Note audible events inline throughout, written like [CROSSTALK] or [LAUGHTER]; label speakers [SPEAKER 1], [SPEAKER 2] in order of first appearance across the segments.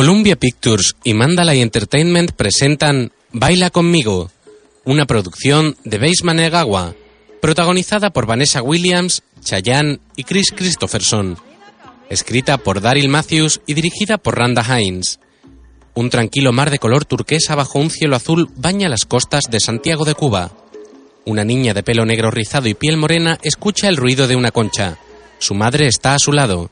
[SPEAKER 1] Columbia Pictures y Mandalay Entertainment presentan Baila conmigo, una producción de Baseman Egawa, protagonizada por Vanessa Williams, Chayanne y Chris Christopherson, escrita por Daryl Matthews y dirigida por Randa Hines. Un tranquilo mar de color turquesa bajo un cielo azul baña las costas de Santiago de Cuba. Una niña de pelo negro rizado y piel morena escucha el ruido de una concha. Su madre está a su lado.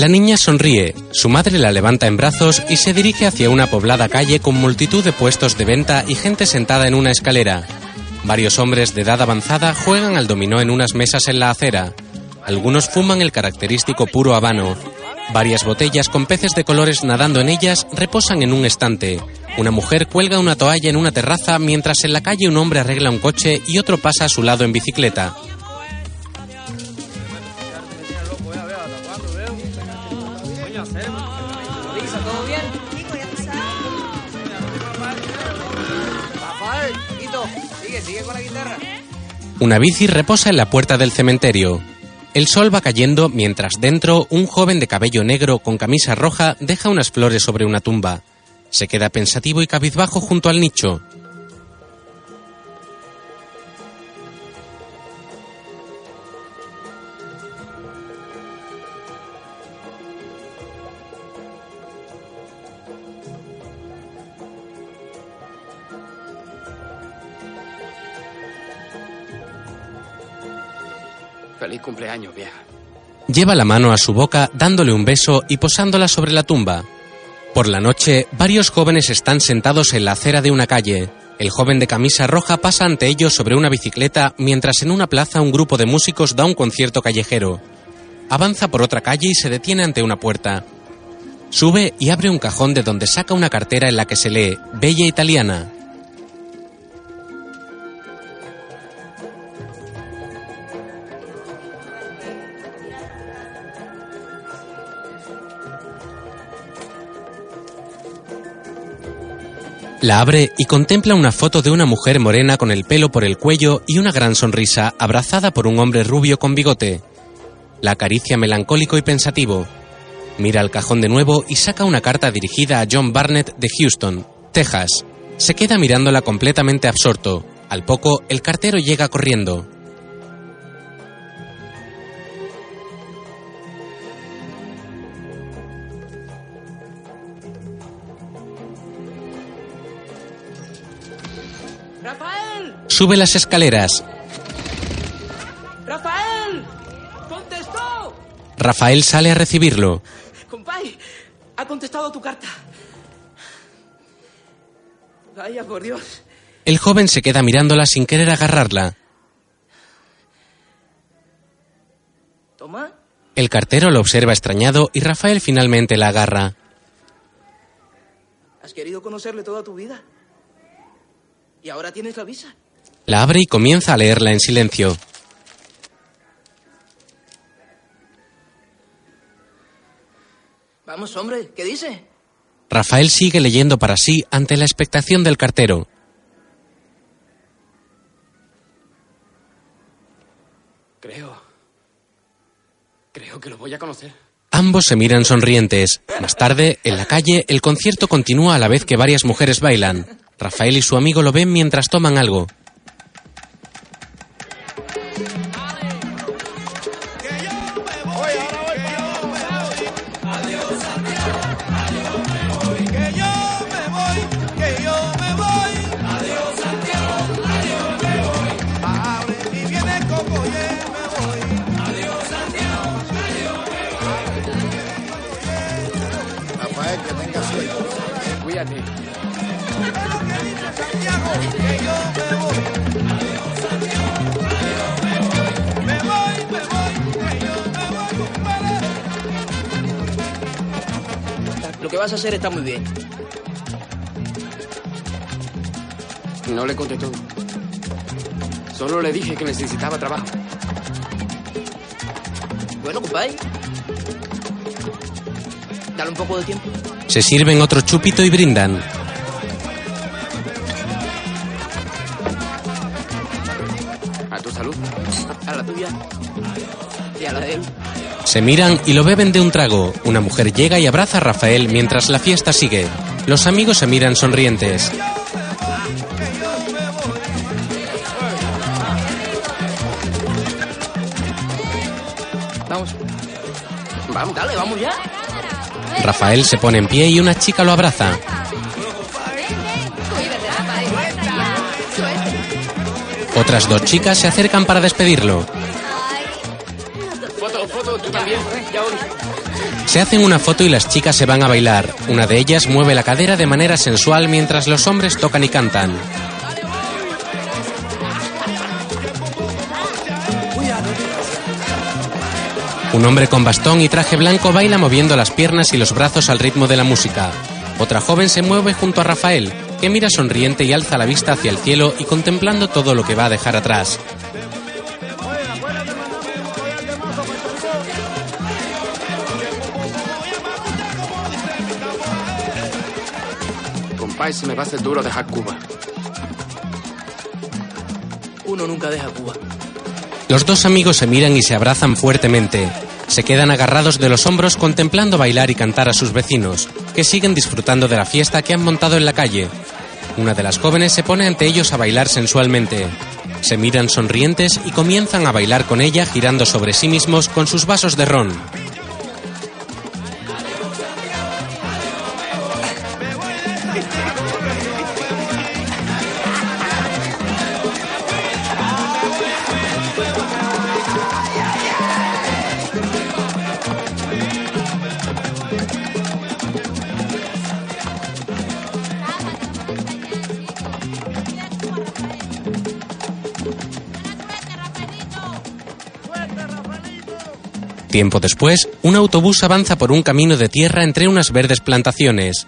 [SPEAKER 1] La niña sonríe, su madre la levanta en brazos y se dirige hacia una poblada calle con multitud de puestos de venta y gente sentada en una escalera. Varios hombres de edad avanzada juegan al dominó en unas mesas en la acera. Algunos fuman el característico puro habano. Varias botellas con peces de colores nadando en ellas reposan en un estante. Una mujer cuelga una toalla en una terraza mientras en la calle un hombre arregla un coche y otro pasa a su lado en bicicleta. Una bici reposa en la puerta del cementerio. El sol va cayendo mientras dentro un joven de cabello negro con camisa roja deja unas flores sobre una tumba. Se queda pensativo y cabizbajo junto al nicho.
[SPEAKER 2] Cumpleaños, vieja.
[SPEAKER 1] Lleva la mano a su boca dándole un beso y posándola sobre la tumba. Por la noche, varios jóvenes están sentados en la acera de una calle. El joven de camisa roja pasa ante ellos sobre una bicicleta mientras en una plaza un grupo de músicos da un concierto callejero. Avanza por otra calle y se detiene ante una puerta. Sube y abre un cajón de donde saca una cartera en la que se lee Bella Italiana. La abre y contempla una foto de una mujer morena con el pelo por el cuello y una gran sonrisa abrazada por un hombre rubio con bigote. La acaricia melancólico y pensativo. Mira al cajón de nuevo y saca una carta dirigida a John Barnett de Houston, Texas. Se queda mirándola completamente absorto. Al poco, el cartero llega corriendo. Sube las escaleras.
[SPEAKER 3] ¡Rafael! ¡Contestó!
[SPEAKER 1] Rafael sale a recibirlo.
[SPEAKER 3] Compay, ha contestado tu carta. Vaya, por Dios.
[SPEAKER 1] El joven se queda mirándola sin querer agarrarla.
[SPEAKER 3] Toma.
[SPEAKER 1] El cartero lo observa extrañado y Rafael finalmente la agarra.
[SPEAKER 3] Has querido conocerle toda tu vida. Y ahora tienes la visa.
[SPEAKER 1] La abre y comienza a leerla en silencio.
[SPEAKER 3] Vamos, hombre, ¿qué dice?
[SPEAKER 1] Rafael sigue leyendo para sí ante la expectación del cartero.
[SPEAKER 2] Creo. Creo que lo voy a conocer.
[SPEAKER 1] Ambos se miran sonrientes. Más tarde, en la calle, el concierto continúa a la vez que varias mujeres bailan. Rafael y su amigo lo ven mientras toman algo.
[SPEAKER 3] Vas a hacer está muy bien.
[SPEAKER 2] No le conté todo. Solo le dije que necesitaba trabajo.
[SPEAKER 3] Bueno, compay. Dale un poco de tiempo.
[SPEAKER 1] Se sirven otro chupito y brindan. Se miran y lo beben de un trago. Una mujer llega y abraza a Rafael mientras la fiesta sigue. Los amigos se miran sonrientes.
[SPEAKER 2] Vamos. Vamos, dale, vamos ya.
[SPEAKER 1] Rafael se pone en pie y una chica lo abraza. Otras dos chicas se acercan para despedirlo. Se hacen una foto y las chicas se van a bailar. Una de ellas mueve la cadera de manera sensual mientras los hombres tocan y cantan. Un hombre con bastón y traje blanco baila moviendo las piernas y los brazos al ritmo de la música. Otra joven se mueve junto a Rafael, que mira sonriente y alza la vista hacia el cielo y contemplando todo lo que va a dejar atrás.
[SPEAKER 2] Se me va a hacer duro dejar Cuba.
[SPEAKER 3] Uno nunca deja Cuba.
[SPEAKER 1] Los dos amigos se miran y se abrazan fuertemente. Se quedan agarrados de los hombros contemplando bailar y cantar a sus vecinos, que siguen disfrutando de la fiesta que han montado en la calle. Una de las jóvenes se pone ante ellos a bailar sensualmente. Se miran sonrientes y comienzan a bailar con ella girando sobre sí mismos con sus vasos de ron. Tiempo después, un autobús avanza por un camino de tierra entre unas verdes plantaciones.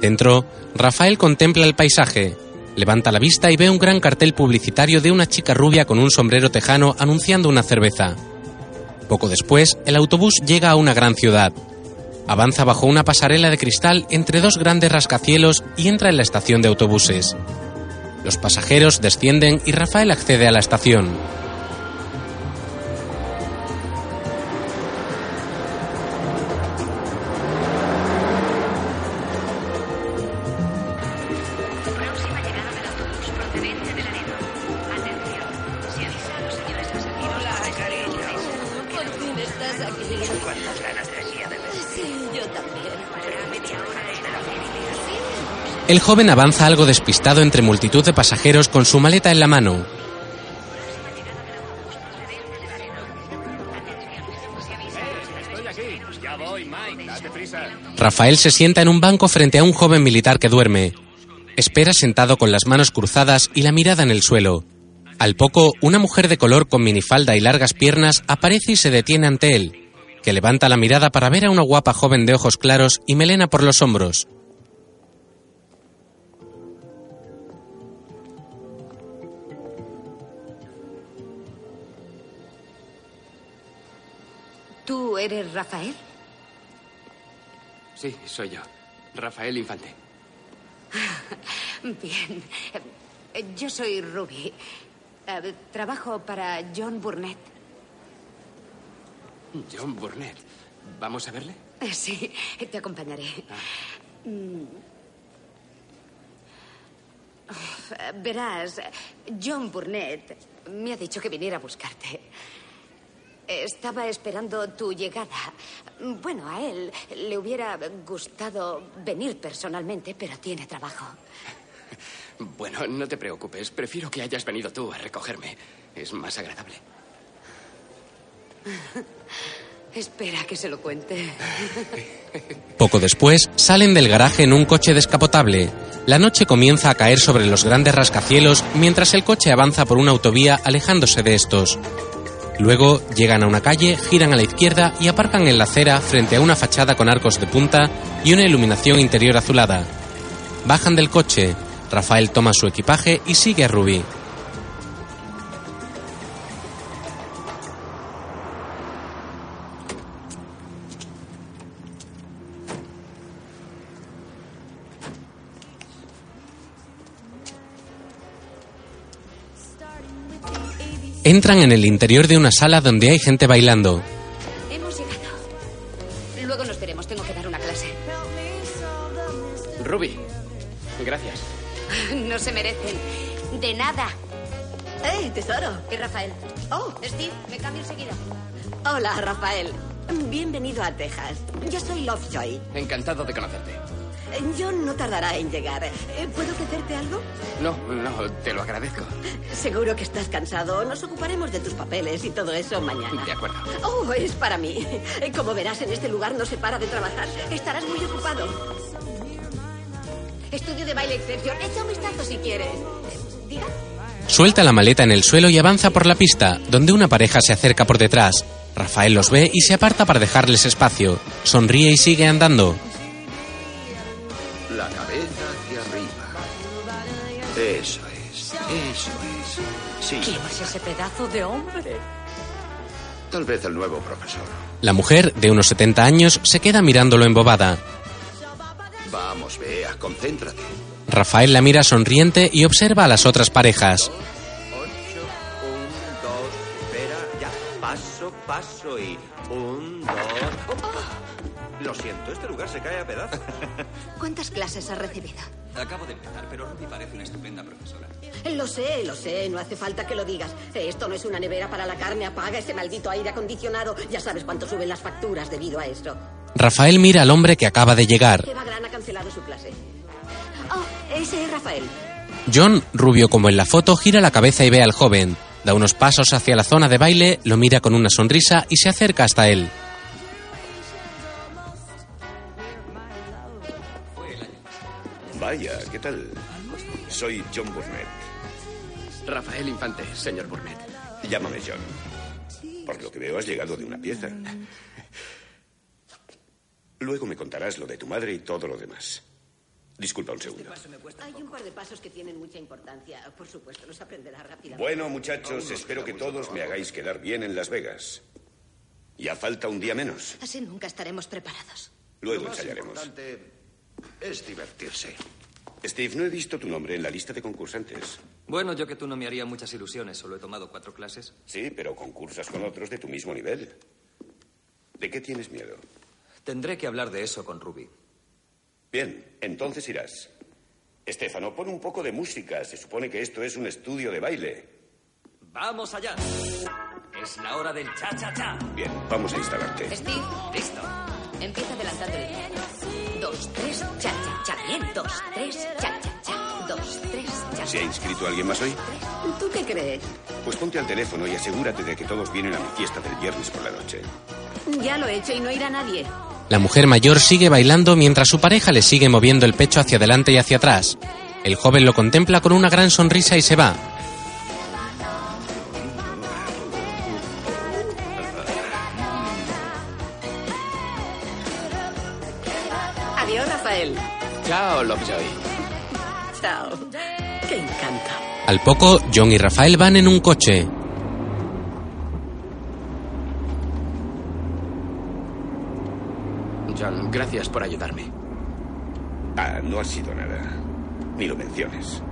[SPEAKER 1] Dentro, Rafael contempla el paisaje. Levanta la vista y ve un gran cartel publicitario de una chica rubia con un sombrero tejano anunciando una cerveza. Poco después, el autobús llega a una gran ciudad. Avanza bajo una pasarela de cristal entre dos grandes rascacielos y entra en la estación de autobuses. Los pasajeros descienden y Rafael accede a la estación. El joven avanza algo despistado entre multitud de pasajeros con su maleta en la mano. Rafael se sienta en un banco frente a un joven militar que duerme. Espera sentado con las manos cruzadas y la mirada en el suelo. Al poco, una mujer de color con minifalda y largas piernas aparece y se detiene ante él, que levanta la mirada para ver a una guapa joven de ojos claros y melena por los hombros.
[SPEAKER 4] ¿Tú eres Rafael?
[SPEAKER 2] Sí, soy yo. Rafael Infante. [LAUGHS]
[SPEAKER 4] Bien. Yo soy Ruby. Eh, Trabajo para John Burnett.
[SPEAKER 2] John Burnett. ¿Vamos a verle?
[SPEAKER 4] Eh, Sí, te acompañaré. Mm. Uf, eh, Verás, John Burnett me ha dicho que viniera a buscarte. Estaba esperando tu llegada. Bueno, a él le hubiera gustado venir personalmente, pero tiene trabajo.
[SPEAKER 2] Bueno, no te preocupes. Prefiero que hayas venido tú a recogerme. Es más agradable.
[SPEAKER 4] Espera que se lo cuente.
[SPEAKER 1] Poco después, salen del garaje en un coche descapotable. La noche comienza a caer sobre los grandes rascacielos mientras el coche avanza por una autovía alejándose de estos. Luego llegan a una calle, giran a la izquierda y aparcan en la acera frente a una fachada con arcos de punta y una iluminación interior azulada. Bajan del coche. Rafael toma su equipaje y sigue a Ruby. Entran en el interior de una sala donde hay gente bailando.
[SPEAKER 4] Hemos llegado. Luego nos veremos. Tengo que dar una clase.
[SPEAKER 2] Ruby, gracias. [LAUGHS]
[SPEAKER 4] No se merecen. De nada.
[SPEAKER 5] ¡Hey, tesoro!
[SPEAKER 4] ¿Y Rafael?
[SPEAKER 5] Oh,
[SPEAKER 4] Steve, me cambio enseguida.
[SPEAKER 5] hola, Rafael. Bienvenido a Texas. Yo soy Lovejoy.
[SPEAKER 2] Encantado de conocerte.
[SPEAKER 5] John no tardará en llegar. Eh, ¿Puedo ofrecerte algo?
[SPEAKER 2] No, no, te lo agradezco.
[SPEAKER 5] Seguro que estás cansado. Nos ocuparemos de tus papeles y todo eso mañana.
[SPEAKER 2] De acuerdo.
[SPEAKER 5] Oh, es para mí. Como verás, en este lugar no se para de trabajar. Estarás muy ocupado. Estudio de baile Exception. Echa un vistazo si quieres. Eh, ¿Diga?
[SPEAKER 1] Suelta la maleta en el suelo y avanza por la pista, donde una pareja se acerca por detrás. Rafael los ve y se aparta para dejarles espacio. Sonríe y sigue andando.
[SPEAKER 6] La cabeza hacia arriba. Eso es, eso es. Sí,
[SPEAKER 4] ¿Quién es ese pedazo de hombre?
[SPEAKER 6] tal vez el nuevo profesor.
[SPEAKER 1] La mujer, de unos 70 años, se queda mirándolo embobada.
[SPEAKER 6] Vamos, Bea, concéntrate.
[SPEAKER 1] Rafael la mira sonriente y observa a las otras parejas.
[SPEAKER 7] Ocho, un, dos, espera, ya, paso, paso y un, dos. ¡Oh! Lo siento, este lugar se cae a pedazos.
[SPEAKER 4] ¿Cuántas clases has recibido?
[SPEAKER 8] Acabo de empezar, pero Ruby parece una estupenda profesora.
[SPEAKER 5] Lo sé, lo sé, no hace falta que lo digas. Esto no es una nevera para la carne, apaga ese maldito aire acondicionado. Ya sabes cuánto suben las facturas debido a esto.
[SPEAKER 1] Rafael mira al hombre que acaba de llegar.
[SPEAKER 5] Eva Gran ha cancelado su clase. Oh, ese es Rafael.
[SPEAKER 1] John, rubio como en la foto, gira la cabeza y ve al joven. Da unos pasos hacia la zona de baile, lo mira con una sonrisa y se acerca hasta él.
[SPEAKER 6] Vaya, ¿qué tal? Soy John Burnett.
[SPEAKER 2] Rafael Infante, señor Burnett.
[SPEAKER 6] Llámame John. Por lo que veo, has llegado de una pieza. Luego me contarás lo de tu madre y todo lo demás. Disculpa un segundo.
[SPEAKER 5] Hay un par de pasos que tienen mucha importancia. Por supuesto, los aprenderá rápidamente.
[SPEAKER 6] Bueno, muchachos, espero que todos me hagáis quedar bien en Las Vegas. Ya falta un día menos.
[SPEAKER 4] Así nunca estaremos preparados.
[SPEAKER 6] Luego ensayaremos.
[SPEAKER 7] Es divertirse.
[SPEAKER 6] Steve, no he visto tu nombre en la lista de concursantes.
[SPEAKER 8] Bueno, yo que tú no me haría muchas ilusiones, solo he tomado cuatro clases.
[SPEAKER 6] Sí, pero concursas con otros de tu mismo nivel. ¿De qué tienes miedo?
[SPEAKER 8] Tendré que hablar de eso con Ruby.
[SPEAKER 6] Bien, entonces irás. Estefano, pon un poco de música. Se supone que esto es un estudio de baile.
[SPEAKER 8] ¡Vamos allá! Es la hora del cha-cha-cha.
[SPEAKER 6] Bien, vamos a instalarte.
[SPEAKER 4] Steve,
[SPEAKER 8] Listo.
[SPEAKER 4] empieza adelantando el. Dos, tres, cha, cha, cha. Bien, dos, tres, cha, cha, cha. Dos, tres, cha,
[SPEAKER 6] ¿Se ha inscrito alguien más hoy?
[SPEAKER 5] ¿Tú qué crees?
[SPEAKER 6] Pues ponte al teléfono y asegúrate de que todos vienen a mi fiesta del viernes por la noche.
[SPEAKER 5] Ya lo he hecho y no irá nadie.
[SPEAKER 1] La mujer mayor sigue bailando mientras su pareja le sigue moviendo el pecho hacia adelante y hacia atrás. El joven lo contempla con una gran sonrisa y se va.
[SPEAKER 2] Chao, Lovejoy.
[SPEAKER 5] Chao. Qué encanto.
[SPEAKER 1] Al poco, John y Rafael van en un coche.
[SPEAKER 2] John, gracias por ayudarme.
[SPEAKER 6] Ah, no ha sido nada. Ni lo menciones.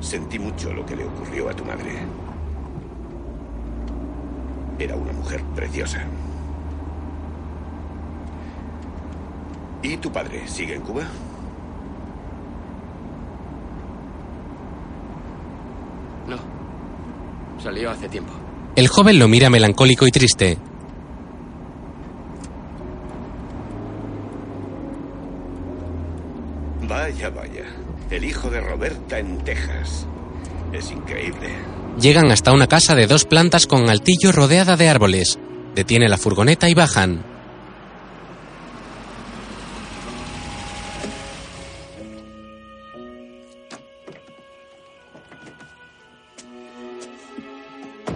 [SPEAKER 6] Sentí mucho lo que le ocurrió a tu madre. Era una mujer preciosa. ¿Y tu padre sigue en Cuba?
[SPEAKER 2] No. Salió hace tiempo.
[SPEAKER 1] El joven lo mira melancólico y triste.
[SPEAKER 6] Vaya, vaya. El hijo de Roberta en Texas. Es increíble.
[SPEAKER 1] Llegan hasta una casa de dos plantas con altillo rodeada de árboles. Detiene la furgoneta y bajan.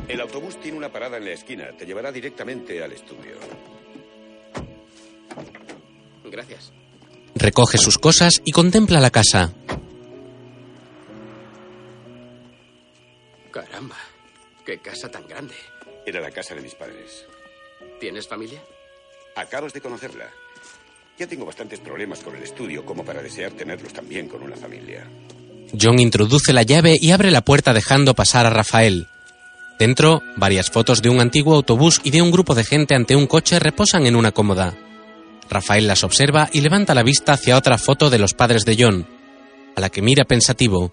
[SPEAKER 6] El autobús tiene una parada en la esquina. Te llevará directamente al estudio.
[SPEAKER 2] Gracias.
[SPEAKER 1] Recoge sus cosas y contempla la casa.
[SPEAKER 2] Caramba. Qué casa tan grande.
[SPEAKER 6] Era la casa de mis padres.
[SPEAKER 2] ¿Tienes familia?
[SPEAKER 6] Acabas de conocerla. Ya tengo bastantes problemas con el estudio como para desear tenerlos también con una familia.
[SPEAKER 1] John introduce la llave y abre la puerta dejando pasar a Rafael. Dentro, varias fotos de un antiguo autobús y de un grupo de gente ante un coche reposan en una cómoda. Rafael las observa y levanta la vista hacia otra foto de los padres de John, a la que mira pensativo.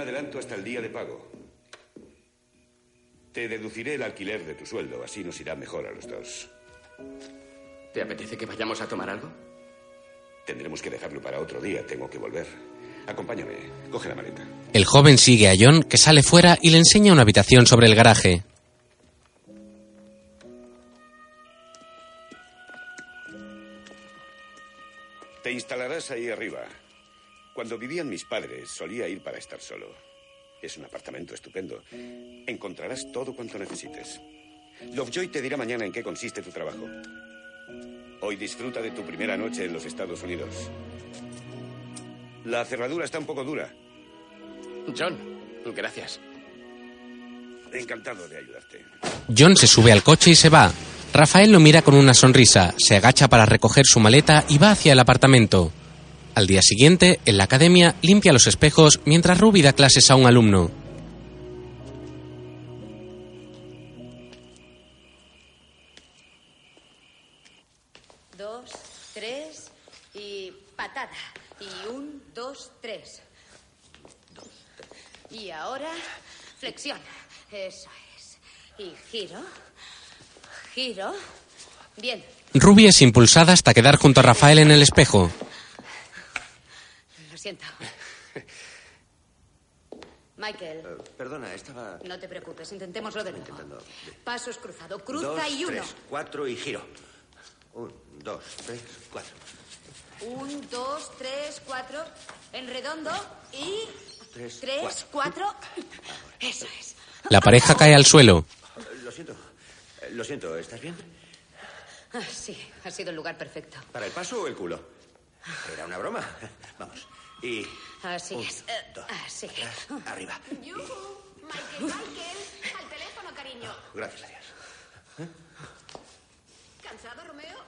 [SPEAKER 6] Un adelanto hasta el día de pago. Te deduciré el alquiler de tu sueldo, así nos irá mejor a los dos.
[SPEAKER 2] ¿Te apetece que vayamos a tomar algo?
[SPEAKER 6] Tendremos que dejarlo para otro día, tengo que volver. Acompáñame, coge la maleta.
[SPEAKER 1] El joven sigue a John, que sale fuera y le enseña una habitación sobre el garaje.
[SPEAKER 6] Te instalarás ahí arriba. Cuando vivían mis padres, solía ir para estar solo. Es un apartamento estupendo. Encontrarás todo cuanto necesites. Lovejoy te dirá mañana en qué consiste tu trabajo. Hoy disfruta de tu primera noche en los Estados Unidos. La cerradura está un poco dura.
[SPEAKER 2] John, gracias.
[SPEAKER 6] Encantado de ayudarte.
[SPEAKER 1] John se sube al coche y se va. Rafael lo mira con una sonrisa, se agacha para recoger su maleta y va hacia el apartamento. Al día siguiente, en la academia, limpia los espejos mientras Ruby da clases a un alumno.
[SPEAKER 4] Dos, tres y patada. Y un, dos, tres. Y ahora, flexión. Eso es. Y giro. Giro. Bien.
[SPEAKER 1] Ruby es impulsada hasta quedar junto a Rafael en el espejo.
[SPEAKER 4] Siento. [LAUGHS] Michael,
[SPEAKER 7] Eh, perdona, estaba...
[SPEAKER 4] no te preocupes, intentémoslo de nuevo.
[SPEAKER 7] Intentando.
[SPEAKER 4] Pasos cruzado, cruza
[SPEAKER 7] Dos,
[SPEAKER 4] y uno.
[SPEAKER 7] tres, cuatro y giro. Un, dos, tres, cuatro.
[SPEAKER 4] Un, dos, tres, cuatro. En redondo y.
[SPEAKER 7] Tres,
[SPEAKER 4] Tres, cuatro. [LAUGHS] Eso es.
[SPEAKER 1] La pareja cae al suelo.
[SPEAKER 7] Eh, Lo siento. Eh, Lo siento, ¿estás bien?
[SPEAKER 4] Ah, sí, ha sido el lugar perfecto.
[SPEAKER 7] ¿Para el paso o el culo? Era una broma. Vamos. Y...
[SPEAKER 4] Así
[SPEAKER 7] un,
[SPEAKER 4] es. Eh,
[SPEAKER 7] dos,
[SPEAKER 4] así.
[SPEAKER 7] atrás, arriba.
[SPEAKER 4] Michael, Michael, al teléfono, cariño.
[SPEAKER 7] Gracias a Dios.
[SPEAKER 4] ¿Cansado, Romeo?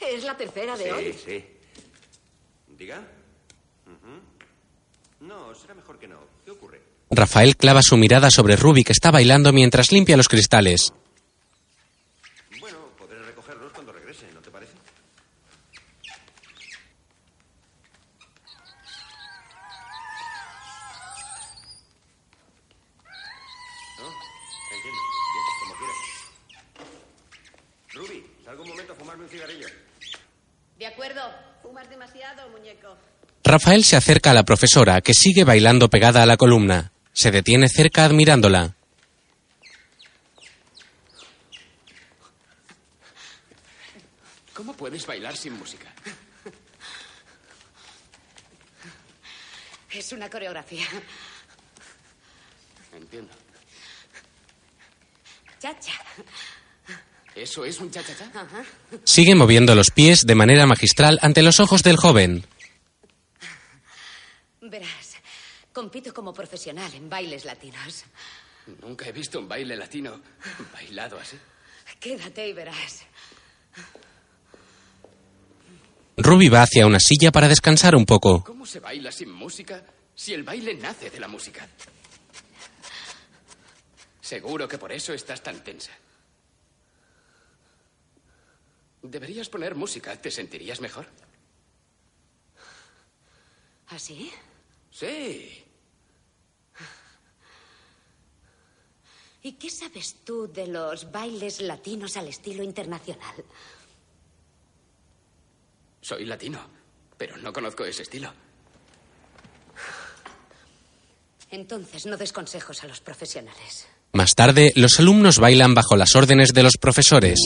[SPEAKER 5] Es la tercera de
[SPEAKER 7] sí,
[SPEAKER 5] hoy.
[SPEAKER 7] sí. ¿Diga? Ujú. No, será mejor que no. ¿Qué ocurre?
[SPEAKER 1] Rafael clava su mirada sobre Ruby que está bailando mientras limpia los cristales.
[SPEAKER 7] Bueno, podré recogerlos cuando regrese, ¿no te parece? No, entiendo. Bien, como quieras. Ruby, salgo un momento a fumarme un cigarrillo.
[SPEAKER 4] De acuerdo.
[SPEAKER 5] Fumas demasiado, muñeco.
[SPEAKER 1] Rafael se acerca a la profesora, que sigue bailando pegada a la columna. Se detiene cerca admirándola.
[SPEAKER 2] ¿Cómo puedes bailar sin música?
[SPEAKER 4] Es una coreografía.
[SPEAKER 2] Entiendo.
[SPEAKER 4] Chacha.
[SPEAKER 2] ¿Eso es un cha-cha-cha?
[SPEAKER 4] Ajá.
[SPEAKER 1] Sigue moviendo los pies de manera magistral ante los ojos del joven.
[SPEAKER 4] Verás, compito como profesional en bailes latinos.
[SPEAKER 2] Nunca he visto un baile latino bailado así.
[SPEAKER 4] Quédate y verás.
[SPEAKER 1] Ruby va hacia una silla para descansar un poco.
[SPEAKER 2] ¿Cómo se baila sin música si el baile nace de la música? Seguro que por eso estás tan tensa. Deberías poner música, ¿te sentirías mejor?
[SPEAKER 4] ¿Así?
[SPEAKER 2] Sí.
[SPEAKER 4] ¿Y qué sabes tú de los bailes latinos al estilo internacional?
[SPEAKER 2] Soy latino, pero no conozco ese estilo.
[SPEAKER 4] Entonces no des consejos a los profesionales.
[SPEAKER 1] Más tarde, los alumnos bailan bajo las órdenes de los profesores.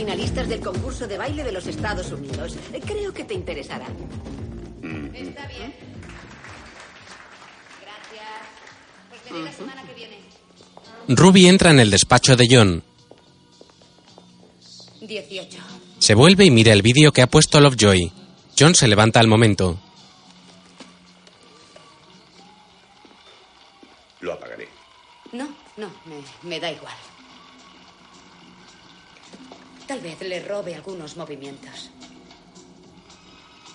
[SPEAKER 5] Finalistas del concurso de baile de los Estados Unidos. Creo que te interesarán.
[SPEAKER 4] Está bien. Gracias.
[SPEAKER 1] Ruby entra en el despacho de John.
[SPEAKER 4] 18.
[SPEAKER 1] Se vuelve y mira el vídeo que ha puesto Lovejoy. John se levanta al momento.
[SPEAKER 6] Lo apagaré.
[SPEAKER 4] No, no, me, me da igual. Tal vez le robe algunos movimientos.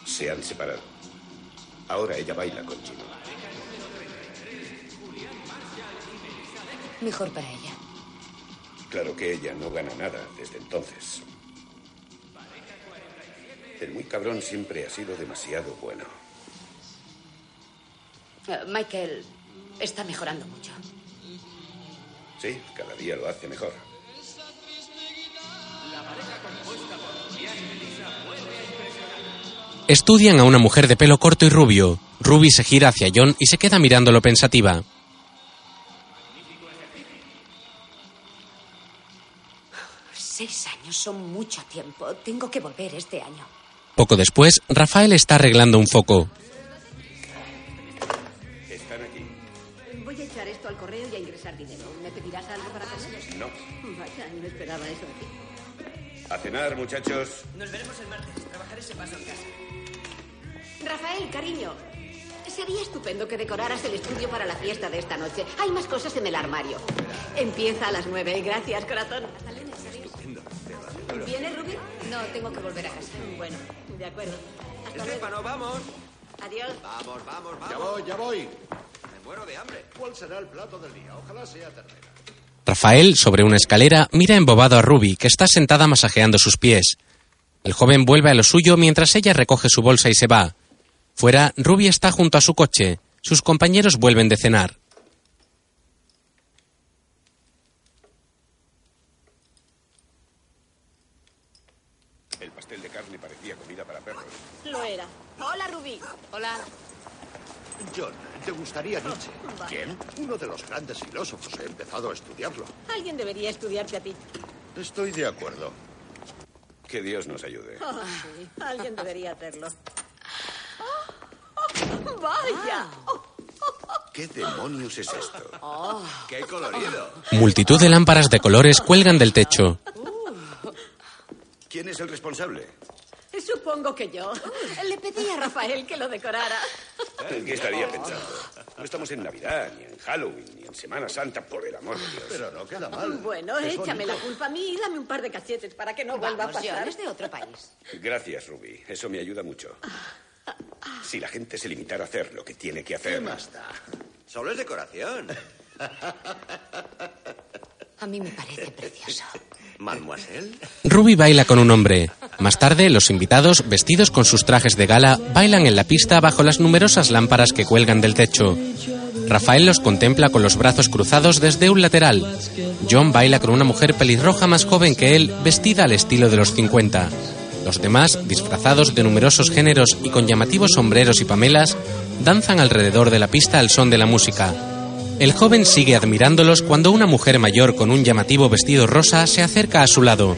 [SPEAKER 6] Se han separado. Ahora ella baila con Chino.
[SPEAKER 4] Mejor para ella.
[SPEAKER 6] Claro que ella no gana nada desde entonces. El muy cabrón siempre ha sido demasiado bueno.
[SPEAKER 4] Eh, Michael está mejorando mucho.
[SPEAKER 6] Sí, cada día lo hace mejor.
[SPEAKER 1] Estudian a una mujer de pelo corto y rubio. Ruby se gira hacia John y se queda mirándolo pensativa.
[SPEAKER 4] Seis años son mucho tiempo. Tengo que volver este año.
[SPEAKER 1] Poco después, Rafael está arreglando un foco.
[SPEAKER 6] Están aquí.
[SPEAKER 5] Voy a echar esto al correo y a ingresar dinero. ¿Me pedirás algo para pagar?
[SPEAKER 6] No.
[SPEAKER 5] Vaya, no esperaba eso de ti.
[SPEAKER 6] A cenar, muchachos.
[SPEAKER 8] Nos veremos el martes. Trabajaré ese paso en casa.
[SPEAKER 5] Rafael, cariño. Sería estupendo que decoraras el estudio para la fiesta de esta noche. Hay más cosas en el armario. Empieza a las nueve. Gracias, corazón. ¿Vienes, Rubí?
[SPEAKER 4] No, tengo que volver a casa.
[SPEAKER 5] Bueno, de acuerdo. Hasta luego.
[SPEAKER 7] Estefano, vamos.
[SPEAKER 5] Adiós.
[SPEAKER 7] Vamos, vamos, vamos.
[SPEAKER 9] Ya voy, ya voy.
[SPEAKER 7] Me muero de hambre.
[SPEAKER 9] ¿Cuál será el plato del día? Ojalá sea ternera.
[SPEAKER 1] Rafael, sobre una escalera, mira embobado a Ruby, que está sentada masajeando sus pies. El joven vuelve a lo suyo mientras ella recoge su bolsa y se va. Fuera, Ruby está junto a su coche. Sus compañeros vuelven de cenar.
[SPEAKER 6] El pastel de carne parecía comida para perros.
[SPEAKER 5] Lo era. Hola, Rubí.
[SPEAKER 4] Hola.
[SPEAKER 9] John, ¿te gustaría Nietzsche? ¿Quién? Uno de los grandes filósofos. He empezado a estudiarlo.
[SPEAKER 5] Alguien debería estudiarte a ti.
[SPEAKER 9] Estoy de acuerdo.
[SPEAKER 6] Que Dios nos ayude.
[SPEAKER 5] Oh, sí. Alguien debería hacerlo. Oh, [LAUGHS] ¡Vaya!
[SPEAKER 6] ¿Qué demonios es esto?
[SPEAKER 7] ¡Qué colorido!
[SPEAKER 1] Multitud de lámparas de colores cuelgan del techo.
[SPEAKER 6] ¿Quién es el responsable?
[SPEAKER 5] Supongo que yo. Le pedí a Rafael que lo decorara.
[SPEAKER 6] ¿En qué estaría pensando? No estamos en Navidad, ni en Halloween, ni en Semana Santa, por el amor de Dios.
[SPEAKER 9] Pero no queda mal.
[SPEAKER 5] Bueno,
[SPEAKER 9] Es
[SPEAKER 5] échame la culpa a mí y dame un par de cachetes para que no vuelva a
[SPEAKER 4] Vamos,
[SPEAKER 5] pasar.
[SPEAKER 4] es de otro país.
[SPEAKER 6] Gracias, Ruby. Eso me ayuda mucho. Si la gente se limitara a hacer lo que tiene que hacer.
[SPEAKER 9] más da?
[SPEAKER 7] Solo es decoración. [LAUGHS]
[SPEAKER 4] A mí me parece precioso.
[SPEAKER 7] Mademoiselle.
[SPEAKER 1] Ruby baila con un hombre. Más tarde, los invitados, vestidos con sus trajes de gala, bailan en la pista bajo las numerosas lámparas que cuelgan del techo. Rafael los contempla con los brazos cruzados desde un lateral. John baila con una mujer pelirroja más joven que él, vestida al estilo de los 50. Los demás, disfrazados de numerosos géneros y con llamativos sombreros y pamelas, danzan alrededor de la pista al son de la música. El joven sigue admirándolos cuando una mujer mayor con un llamativo vestido rosa se acerca a su lado.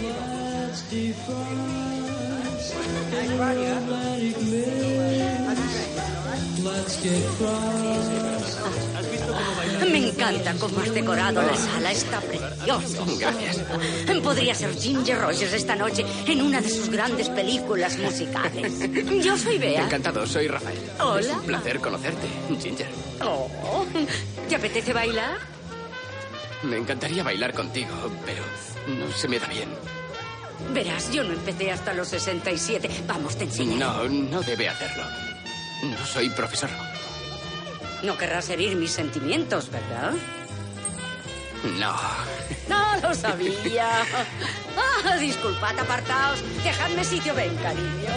[SPEAKER 4] Encanta cómo has decorado la sala. Está precioso.
[SPEAKER 2] Gracias.
[SPEAKER 4] Podría ser Ginger Rogers esta noche en una de sus grandes películas musicales. Yo soy Bea.
[SPEAKER 2] Encantado, soy Rafael.
[SPEAKER 4] Hola.
[SPEAKER 2] Es un placer conocerte, Ginger.
[SPEAKER 4] Oh, ¿Te apetece bailar?
[SPEAKER 2] Me encantaría bailar contigo, pero no se me da bien.
[SPEAKER 4] Verás, yo no empecé hasta los 67. Vamos, te enseñaré.
[SPEAKER 2] No, no debe hacerlo. No soy profesor.
[SPEAKER 4] No querrás herir mis sentimientos, ¿verdad?
[SPEAKER 2] No.
[SPEAKER 4] No lo sabía. Ah, disculpad, apartaos. Dejadme sitio, ven, cariño.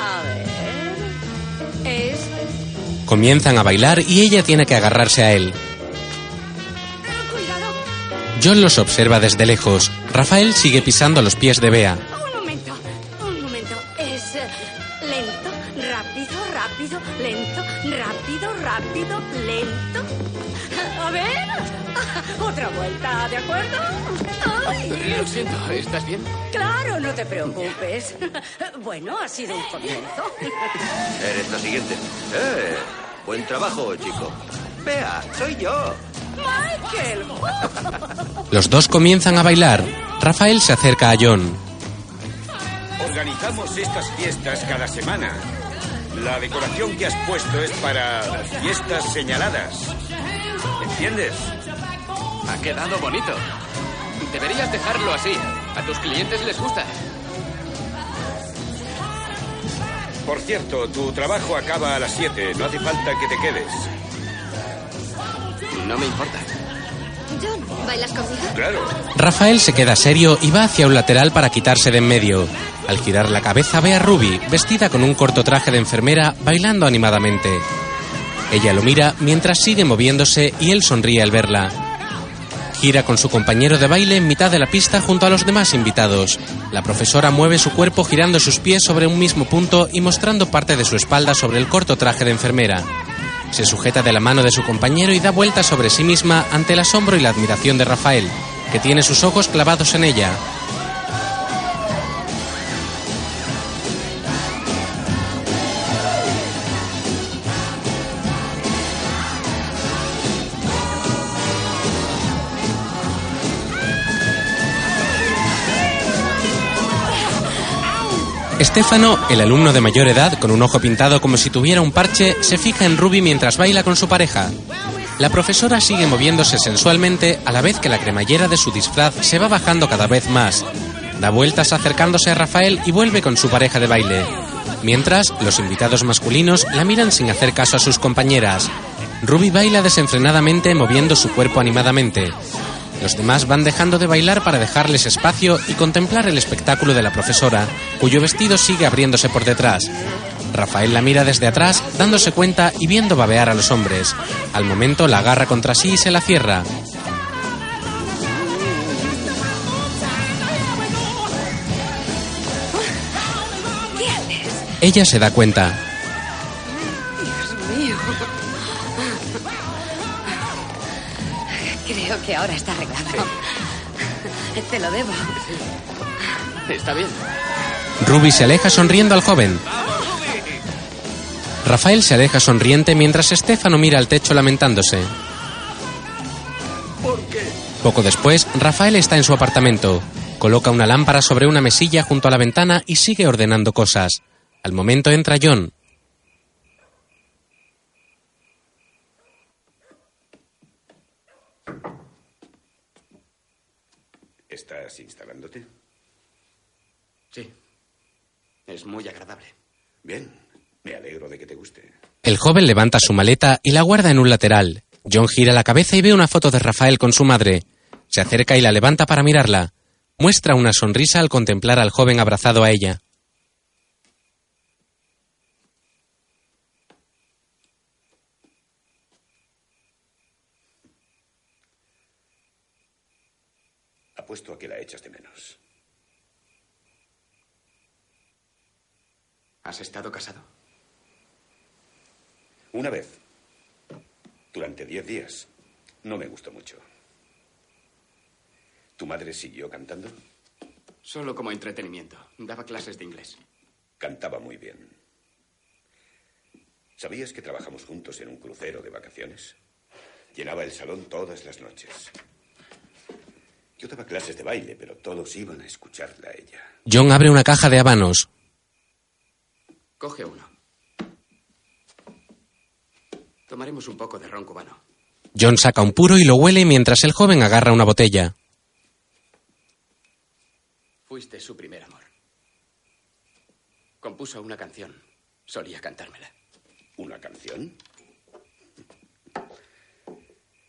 [SPEAKER 4] A ver. Es.
[SPEAKER 1] Comienzan a bailar y ella tiene que agarrarse a él.
[SPEAKER 4] Cuidado.
[SPEAKER 1] John los observa desde lejos. Rafael sigue pisando los pies de Bea.
[SPEAKER 4] ¿De acuerdo? Ay.
[SPEAKER 2] Lo siento, ¿estás bien?
[SPEAKER 4] Claro, no te preocupes. Bueno, ha sido un comienzo.
[SPEAKER 7] Eres la siguiente. ¡Eh! Buen trabajo, chico. Vea, soy yo.
[SPEAKER 5] ¡Michael!
[SPEAKER 1] Los dos comienzan a bailar. Rafael se acerca a John.
[SPEAKER 6] Organizamos estas fiestas cada semana. La decoración que has puesto es para las fiestas señaladas. ¿Entiendes?
[SPEAKER 2] Ha quedado bonito. Deberías dejarlo así. A tus clientes les gusta.
[SPEAKER 6] Por cierto, tu trabajo acaba a las 7. No hace falta que te quedes.
[SPEAKER 2] No me importa.
[SPEAKER 4] John, ¿bailas conmigo?
[SPEAKER 6] Claro.
[SPEAKER 1] Rafael se queda serio y va hacia un lateral para quitarse de en medio. Al girar la cabeza ve a Ruby, vestida con un corto traje de enfermera, bailando animadamente. Ella lo mira mientras sigue moviéndose y él sonríe al verla. Gira con su compañero de baile en mitad de la pista junto a los demás invitados. La profesora mueve su cuerpo girando sus pies sobre un mismo punto y mostrando parte de su espalda sobre el corto traje de enfermera. Se sujeta de la mano de su compañero y da vueltas sobre sí misma ante el asombro y la admiración de Rafael, que tiene sus ojos clavados en ella. Estefano, el alumno de mayor edad, con un ojo pintado como si tuviera un parche, se fija en Ruby mientras baila con su pareja. La profesora sigue moviéndose sensualmente a la vez que la cremallera de su disfraz se va bajando cada vez más. Da vueltas acercándose a Rafael y vuelve con su pareja de baile. Mientras, los invitados masculinos la miran sin hacer caso a sus compañeras. Ruby baila desenfrenadamente moviendo su cuerpo animadamente. Los demás van dejando de bailar para dejarles espacio y contemplar el espectáculo de la profesora, cuyo vestido sigue abriéndose por detrás. Rafael la mira desde atrás, dándose cuenta y viendo babear a los hombres. Al momento la agarra contra sí y se la cierra. Ella se da cuenta.
[SPEAKER 4] Que ahora está arreglado. [LAUGHS] Te lo debo.
[SPEAKER 2] Está bien.
[SPEAKER 1] Ruby se aleja sonriendo al joven. Rafael se aleja sonriente mientras Estefano mira al techo lamentándose. Poco después, Rafael está en su apartamento. Coloca una lámpara sobre una mesilla junto a la ventana y sigue ordenando cosas. Al momento entra John.
[SPEAKER 6] ¿Estás instalándote?
[SPEAKER 2] Sí. Es muy agradable.
[SPEAKER 6] Bien. Me alegro de que te guste.
[SPEAKER 1] El joven levanta su maleta y la guarda en un lateral. John gira la cabeza y ve una foto de Rafael con su madre. Se acerca y la levanta para mirarla. Muestra una sonrisa al contemplar al joven abrazado a ella.
[SPEAKER 6] Apuesto a que la echas de menos.
[SPEAKER 2] ¿Has estado casado?
[SPEAKER 6] Una vez. Durante diez días. No me gustó mucho. ¿Tu madre siguió cantando?
[SPEAKER 2] Solo como entretenimiento. Daba clases de inglés.
[SPEAKER 6] Cantaba muy bien. ¿Sabías que trabajamos juntos en un crucero de vacaciones? Llenaba el salón todas las noches. Yo daba clases de baile, pero todos iban a escucharla a ella.
[SPEAKER 1] John abre una caja de habanos.
[SPEAKER 2] Coge uno. Tomaremos un poco de ron cubano.
[SPEAKER 1] John saca un puro y lo huele mientras el joven agarra una botella.
[SPEAKER 2] Fuiste su primer amor. Compuso una canción. Solía cantármela.
[SPEAKER 6] ¿Una canción?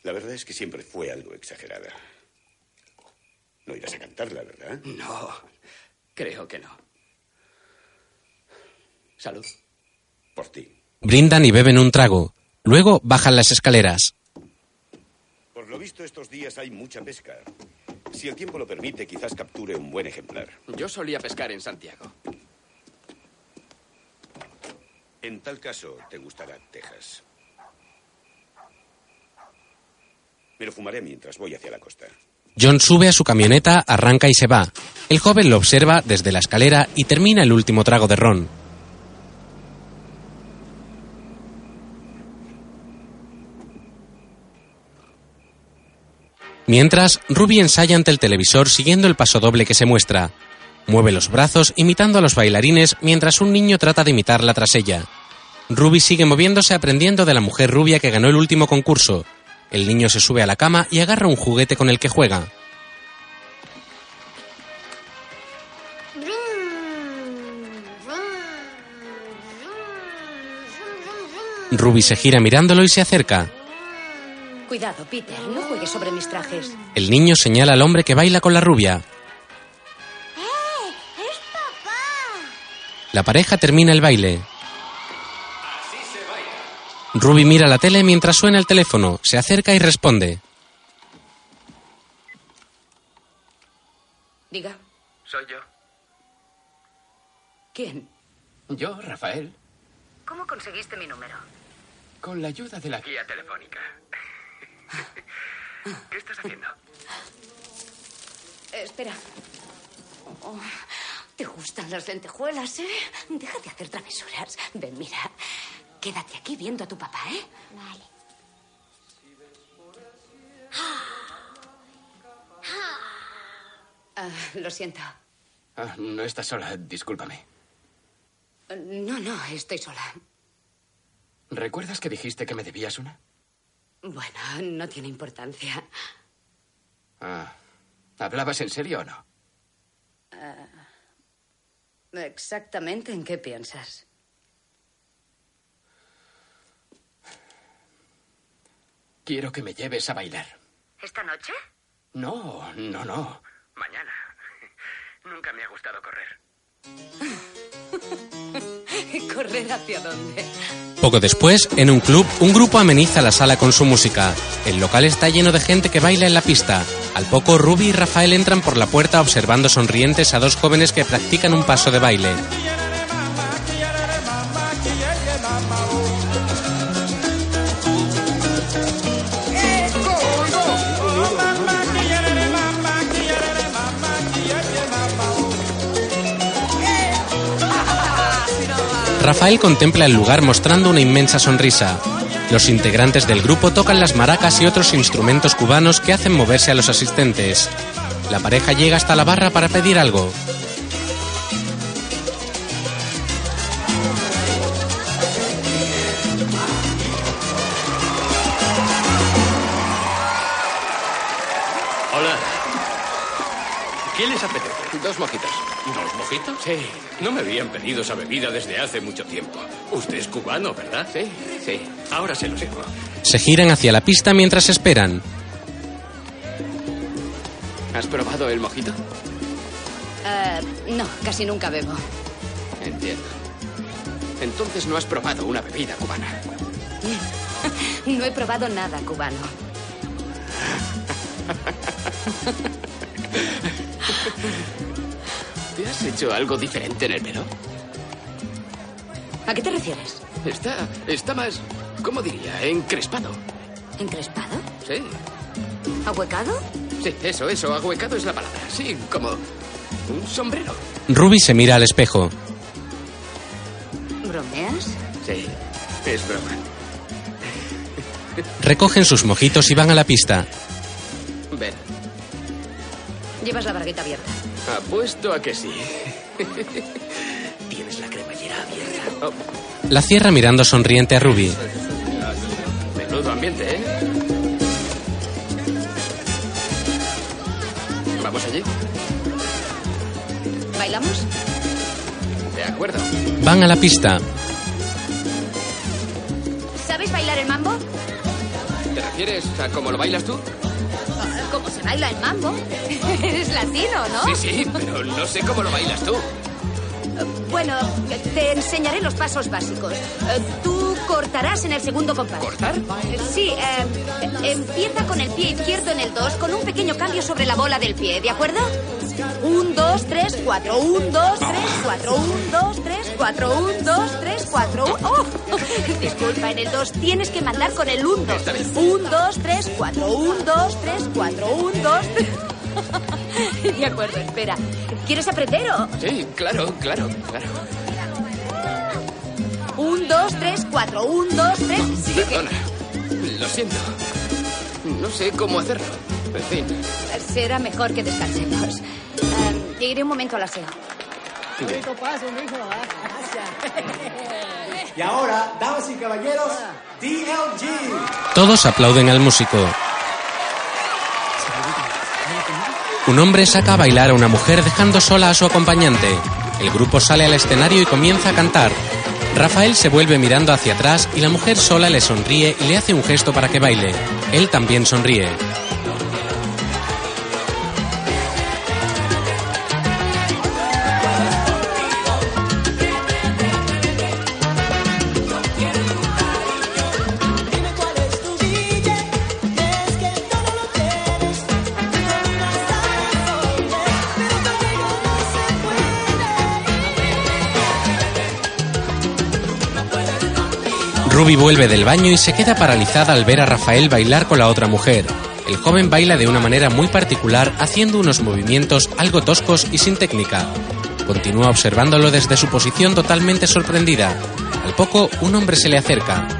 [SPEAKER 6] La verdad es que siempre fue algo exagerada. No irás a cantarla, ¿verdad?
[SPEAKER 2] No, creo que no. Salud.
[SPEAKER 6] Por ti.
[SPEAKER 1] Brindan y beben un trago. Luego bajan las escaleras.
[SPEAKER 6] Por lo visto, estos días hay mucha pesca. Si el tiempo lo permite, quizás capture un buen ejemplar.
[SPEAKER 2] Yo solía pescar en Santiago.
[SPEAKER 6] En tal caso, te gustará Texas. Me lo fumaré mientras voy hacia la costa.
[SPEAKER 1] John sube a su camioneta, arranca y se va. El joven lo observa desde la escalera y termina el último trago de ron. Mientras, Ruby ensaya ante el televisor siguiendo el paso doble que se muestra. Mueve los brazos imitando a los bailarines mientras un niño trata de imitarla tras ella. Ruby sigue moviéndose aprendiendo de la mujer rubia que ganó el último concurso. El niño se sube a la cama y agarra un juguete con el que juega. Ruby se gira mirándolo y se acerca.
[SPEAKER 4] Cuidado, Peter, no juegues sobre mis trajes.
[SPEAKER 1] El niño señala al hombre que baila con la rubia. La pareja termina el baile. Ruby mira la tele mientras suena el teléfono, se acerca y responde.
[SPEAKER 4] Diga,
[SPEAKER 8] Soy yo.
[SPEAKER 4] ¿quién?
[SPEAKER 8] Yo, Rafael,
[SPEAKER 4] ¿Cómo conseguiste mi número?
[SPEAKER 8] con la ayuda de la guía telefónica. ¿Qué estás haciendo?
[SPEAKER 4] Eh, espera. Oh, ¿Te gustan las lentejuelas, eh? Deja de hacer travesuras. Ven, mira. Quédate aquí viendo a tu papá, ¿eh?
[SPEAKER 10] Vale.
[SPEAKER 4] Ah, lo siento.
[SPEAKER 8] Ah, no estás sola, discúlpame.
[SPEAKER 4] No, no, estoy sola.
[SPEAKER 8] ¿Recuerdas que dijiste que me debías una?
[SPEAKER 4] Bueno, no tiene importancia.
[SPEAKER 8] Ah, ¿Hablabas en serio o no?
[SPEAKER 4] ¿Exactamente en qué piensas?
[SPEAKER 8] Quiero que me lleves a bailar.
[SPEAKER 4] ¿Esta noche?
[SPEAKER 8] No, no, no. Mañana. [LAUGHS] Nunca me ha gustado correr. [LAUGHS]
[SPEAKER 4] ¿Correr hacia dónde?
[SPEAKER 1] Poco después, en un club, un grupo ameniza la sala con su música. El local está lleno de gente que baila en la pista. Al poco, Ruby y Rafael entran por la puerta observando sonrientes a dos jóvenes que practican un paso de baile. Rafael contempla el lugar mostrando una inmensa sonrisa. Los integrantes del grupo tocan las maracas y otros instrumentos cubanos que hacen moverse a los asistentes. La pareja llega hasta la barra para pedir algo.
[SPEAKER 7] Hola. ¿Qué les apetece?
[SPEAKER 8] Dos mojitos.
[SPEAKER 7] ¿Dos mojitos? Sí. No me habían pedido esa bebida desde hace mucho tiempo. Usted es cubano, ¿verdad?
[SPEAKER 8] Sí, sí.
[SPEAKER 7] Ahora se lo sirvo.
[SPEAKER 1] Se giran hacia la pista mientras esperan.
[SPEAKER 8] ¿Has probado el mojito?
[SPEAKER 4] Ah, no, casi nunca bebo.
[SPEAKER 8] Entiendo. Entonces no has probado una bebida cubana. [LAUGHS]
[SPEAKER 4] No he probado nada cubano. [LAUGHS]
[SPEAKER 8] ¿Te has hecho algo diferente en el pelo?
[SPEAKER 4] ¿A qué te refieres?
[SPEAKER 8] Está, está más, ¿cómo diría? Encrespado.
[SPEAKER 4] ¿Encrespado?
[SPEAKER 8] Sí,
[SPEAKER 4] ¿Ahuecado?
[SPEAKER 8] sí, eso, eso, ahuecado es la palabra. Sí, como un sombrero.
[SPEAKER 1] Ruby se mira al espejo.
[SPEAKER 4] ¿Bromeas?
[SPEAKER 8] Sí, es broma.
[SPEAKER 1] Recogen sus mojitos y van a la pista.
[SPEAKER 8] Ven,
[SPEAKER 4] Llevas la bargueta abierta.
[SPEAKER 8] Apuesto a que sí. [LAUGHS] Tienes la cremallera abierta. Oh,
[SPEAKER 1] La cierra mirando sonriente a Ruby.
[SPEAKER 8] menudo ambiente, ¿eh? ¿Vamos allí?
[SPEAKER 4] ¿Bailamos?
[SPEAKER 8] De acuerdo.
[SPEAKER 1] Van a la pista.
[SPEAKER 4] ¿Sabes bailar el mambo?
[SPEAKER 8] ¿Te refieres a cómo lo bailas tú?
[SPEAKER 4] ¿Cómo se baila el mambo? [LAUGHS] Eres latino, ¿no?
[SPEAKER 8] Sí, sí, pero no sé cómo lo bailas tú.
[SPEAKER 4] Bueno, te enseñaré los pasos básicos. Eh, Tú cortarás en el segundo compás.
[SPEAKER 8] ¿Cortar?
[SPEAKER 4] Sí, eh, empieza con el pie izquierdo en el 2 con un pequeño cambio sobre la bola del pie, ¿de acuerdo? 1, 2, 3, 4, 1, 2, 3, 4, 1, 2, 3, 4, 1, 2, 3, 4, 1. ¡Oh! [LAUGHS] Disculpa, en el 2 tienes que mandar con el 1, 2. 1, 2, 3, 4, 1, 2, 3, 4, 1, 2, 3. De acuerdo, espera. ¿Quieres aprender o...?
[SPEAKER 8] Sí, claro, claro, claro.
[SPEAKER 4] 1, 2, 3, 4, 1, 2, 3.
[SPEAKER 8] Perdona. Lo siento. No sé cómo hacerlo. Vecina.
[SPEAKER 4] Será mejor que descansemos. Eh, iré un momento al aseo.
[SPEAKER 11] Y ahora, damas y caballeros, DLG.
[SPEAKER 1] Todos aplauden al músico. Un hombre saca a bailar a una mujer dejando sola a su acompañante. El grupo sale al escenario y comienza a cantar. Rafael se vuelve mirando hacia atrás y la mujer sola le sonríe y le hace un gesto para que baile. Él también sonríe. Ruby vuelve del baño y se queda paralizada al ver a Rafael bailar con la otra mujer. El joven baila de una manera muy particular haciendo unos movimientos algo toscos y sin técnica. Continúa observándolo desde su posición totalmente sorprendida. Al poco, un hombre se le acerca.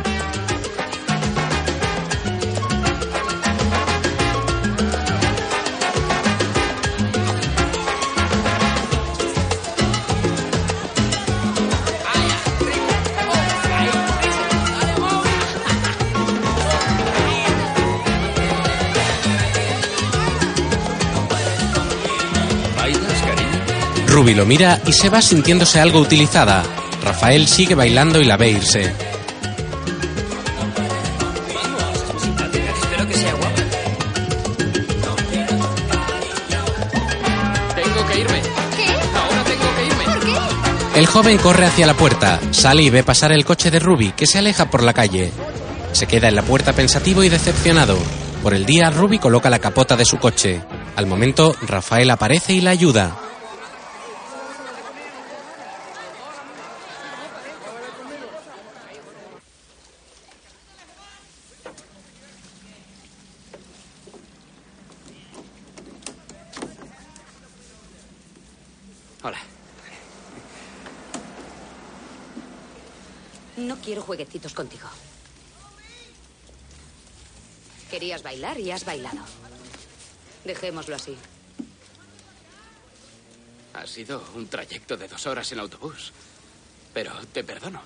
[SPEAKER 1] Ruby lo mira y se va sintiéndose algo utilizada. Rafael sigue bailando y la ve irse. El joven corre hacia la puerta, sale y ve pasar el coche de Ruby, que se aleja por la calle. Se queda en la puerta pensativo y decepcionado. Por el día, Ruby coloca la capota de su coche. Al momento, Rafael aparece y la ayuda.
[SPEAKER 2] Hola.
[SPEAKER 4] No quiero jueguecitos contigo. Querías bailar y has bailado. Dejémoslo así.
[SPEAKER 8] Ha sido un trayecto de dos horas en autobús. Pero te perdono.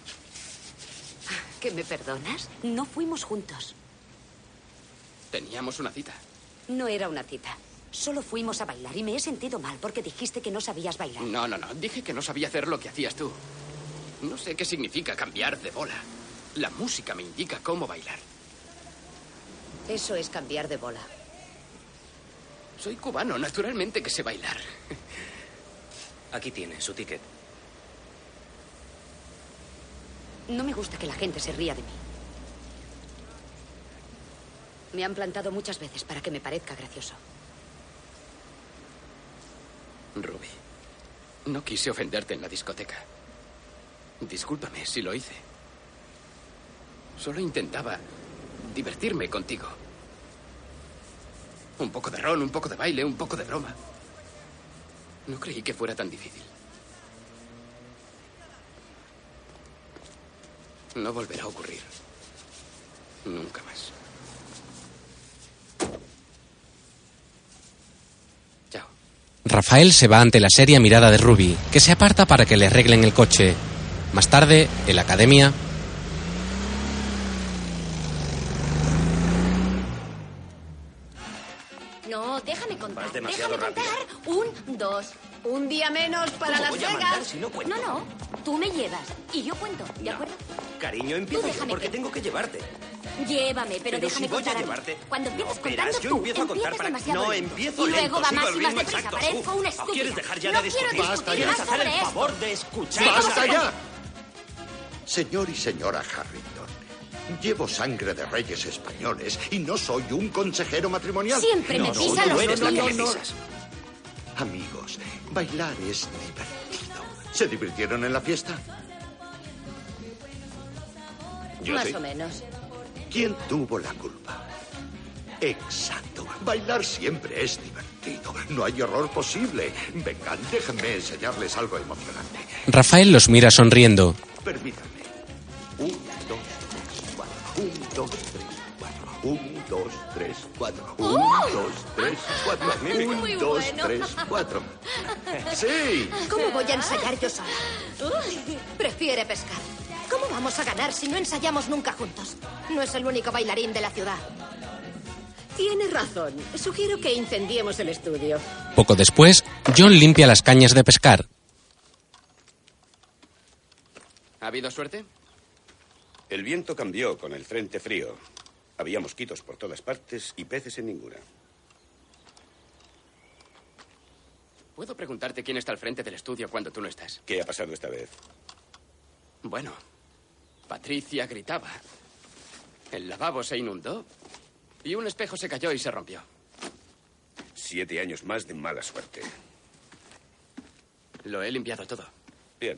[SPEAKER 4] ¿Que me perdonas? No fuimos juntos.
[SPEAKER 8] Teníamos una cita.
[SPEAKER 4] No era una cita. Solo fuimos a bailar y me he sentido mal porque dijiste que no sabías bailar.
[SPEAKER 8] No, no, no. Dije que no sabía hacer lo que hacías tú. No sé qué significa cambiar de bola. La música me indica cómo bailar.
[SPEAKER 4] Eso es cambiar de bola.
[SPEAKER 8] Soy cubano, naturalmente que sé bailar.
[SPEAKER 2] Aquí tiene su ticket.
[SPEAKER 4] No me gusta que la gente se ría de mí. Me han plantado muchas veces para que me parezca gracioso.
[SPEAKER 8] Ruby, no quise ofenderte en la discoteca. Discúlpame si lo hice. Solo intentaba divertirme contigo. Un poco de ron, un poco de baile, un poco de broma. No creí que fuera tan difícil. No volverá a ocurrir. Nunca más. Chao.
[SPEAKER 1] Rafael se va ante la seria mirada de Ruby, que se aparta para que le arreglen el coche. Más tarde, en la academia,
[SPEAKER 5] No, déjame contar.
[SPEAKER 7] Vas demasiado
[SPEAKER 5] déjame contar. Un, dos. Un día menos para
[SPEAKER 7] ¿Cómo
[SPEAKER 5] Las
[SPEAKER 7] voy a
[SPEAKER 5] Vegas.
[SPEAKER 7] mandar si no cuento?
[SPEAKER 5] no, no. Tú me llevas y yo cuento, ¿de
[SPEAKER 7] No.
[SPEAKER 5] acuerdo?
[SPEAKER 7] Cariño, empiezo yo
[SPEAKER 5] déjame
[SPEAKER 7] porque
[SPEAKER 5] que-
[SPEAKER 7] tengo que llevarte.
[SPEAKER 5] Llévame, pero,
[SPEAKER 7] Pero
[SPEAKER 5] déjame
[SPEAKER 7] si voy a
[SPEAKER 5] contar. mí.
[SPEAKER 7] llevarte.
[SPEAKER 5] Cuando empieces
[SPEAKER 7] No,
[SPEAKER 5] contando
[SPEAKER 7] verás, yo
[SPEAKER 5] tú,
[SPEAKER 7] empiezo a contar
[SPEAKER 5] empiezas
[SPEAKER 7] para-
[SPEAKER 5] demasiado
[SPEAKER 7] No,
[SPEAKER 5] lento.
[SPEAKER 7] empiezo
[SPEAKER 5] Y luego
[SPEAKER 7] lento,
[SPEAKER 5] va
[SPEAKER 7] sigo
[SPEAKER 5] más y más
[SPEAKER 7] ritmo
[SPEAKER 5] deprisa.
[SPEAKER 7] exacto.
[SPEAKER 5] Parezco una
[SPEAKER 7] ¿O
[SPEAKER 5] estúpida.
[SPEAKER 7] quieres dejar ya
[SPEAKER 5] no
[SPEAKER 7] de
[SPEAKER 5] quiero
[SPEAKER 7] discutir?
[SPEAKER 5] discutir
[SPEAKER 9] ya.
[SPEAKER 5] más
[SPEAKER 7] ¿Quieres hacer
[SPEAKER 5] sobre
[SPEAKER 7] el
[SPEAKER 5] esto.
[SPEAKER 7] favor de escuchar?
[SPEAKER 9] ¡Basta ya! Señor y señora Harrington, llevo sangre de reyes españoles y no soy un consejero matrimonial.
[SPEAKER 5] Siempre me
[SPEAKER 7] No, no,
[SPEAKER 5] pisa
[SPEAKER 7] tú
[SPEAKER 5] los
[SPEAKER 7] eres la que
[SPEAKER 5] no,
[SPEAKER 7] me
[SPEAKER 5] no, no.
[SPEAKER 7] pisas.
[SPEAKER 9] Amigos, bailar es divertido. ¿Se divirtieron en la fiesta? Yo
[SPEAKER 4] Más
[SPEAKER 9] sí.
[SPEAKER 4] o menos.
[SPEAKER 9] ¿Quién tuvo la culpa? Exacto. Bailar siempre es divertido. No hay error posible. Vengan, déjenme enseñarles algo emocionante.
[SPEAKER 1] Rafael los mira sonriendo.
[SPEAKER 9] Permítanme. Un, dos, tres, cuatro. Un, dos, tres, cuatro. Un, dos, tres, cuatro.
[SPEAKER 7] Un, dos, tres, cuatro.
[SPEAKER 9] Magnífico.
[SPEAKER 5] Muy
[SPEAKER 7] dos,
[SPEAKER 5] bueno.
[SPEAKER 7] tres, cuatro. Sí.
[SPEAKER 4] ¿Cómo voy a ensayar yo sola? Prefiere pescar. ¿Cómo vamos a ganar si no ensayamos nunca juntos? No es el único bailarín de la ciudad.
[SPEAKER 5] Tienes razón. Sugiero que incendiemos el estudio.
[SPEAKER 1] Poco después, John limpia las cañas de pescar.
[SPEAKER 8] ¿Ha habido suerte?
[SPEAKER 6] El viento cambió con el frente frío. Había mosquitos por todas partes y peces en ninguna.
[SPEAKER 8] ¿Puedo preguntarte quién está al frente del estudio cuando tú no estás?
[SPEAKER 6] ¿Qué ha pasado esta vez?
[SPEAKER 8] Bueno, Patricia gritaba. El lavabo se inundó y un espejo se cayó y se rompió.
[SPEAKER 6] Siete años más de mala suerte.
[SPEAKER 8] Lo he limpiado todo.
[SPEAKER 6] Bien.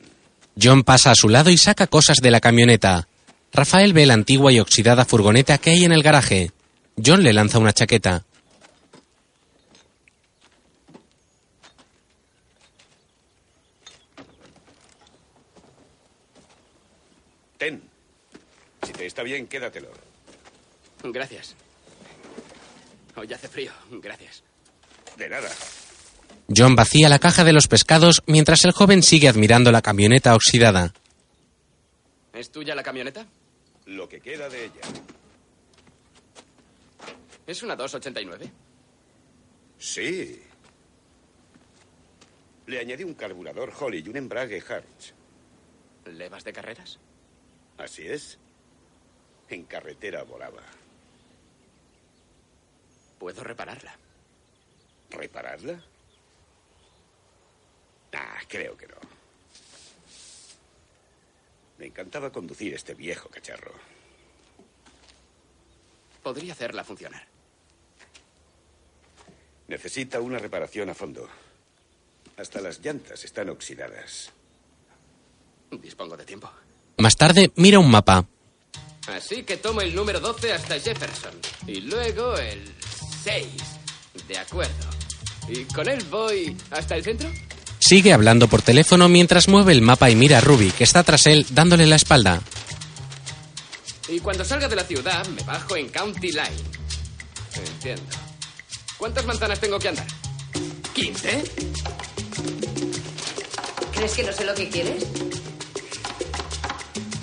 [SPEAKER 1] John pasa a su lado y saca cosas de la camioneta. Rafael ve la antigua y oxidada furgoneta que hay en el garaje. John le lanza una chaqueta.
[SPEAKER 6] Ten. Si te está bien, quédatelo.
[SPEAKER 8] Gracias. Hoy hace frío. Gracias.
[SPEAKER 6] De nada.
[SPEAKER 1] John vacía la caja de los pescados mientras el joven sigue admirando la camioneta oxidada.
[SPEAKER 8] ¿Es tuya la camioneta?
[SPEAKER 6] Lo que queda de ella.
[SPEAKER 8] ¿Es una 289?
[SPEAKER 6] Sí. Le añadí un carburador Holly y un embrague Harch.
[SPEAKER 8] ¿Levas de carreras?
[SPEAKER 6] Así es. En carretera volaba.
[SPEAKER 8] Puedo repararla.
[SPEAKER 6] ¿Repararla? Ah, creo que no. Me encantaba conducir este viejo cacharro.
[SPEAKER 8] Podría hacerla funcionar.
[SPEAKER 6] Necesita una reparación a fondo. Hasta las llantas están oxidadas.
[SPEAKER 8] Dispongo de tiempo.
[SPEAKER 1] Más tarde, mira un mapa.
[SPEAKER 8] Así que tomo el número 12 hasta Jefferson. Y luego el 6. De acuerdo. ¿Y con él voy hasta el centro?
[SPEAKER 1] Sigue hablando por teléfono mientras mueve el mapa y mira a Ruby, que está tras él, dándole la espalda.
[SPEAKER 8] Y cuando salga de la ciudad, me bajo en County Line. Entiendo. ¿Cuántas manzanas tengo que andar? ¿15?
[SPEAKER 4] ¿Crees que no sé lo que quieres?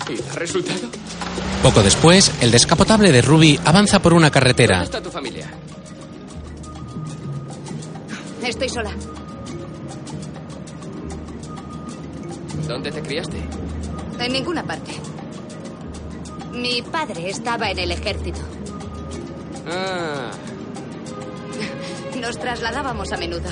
[SPEAKER 8] ¿Y da resultado?
[SPEAKER 1] Poco después, el descapotable de Ruby avanza por una carretera.
[SPEAKER 8] ¿Dónde está tu familia?
[SPEAKER 4] Estoy sola.
[SPEAKER 8] ¿Dónde te criaste?
[SPEAKER 4] En ninguna parte. Mi padre estaba en el ejército.
[SPEAKER 8] Ah,
[SPEAKER 4] Nos trasladábamos a menudo.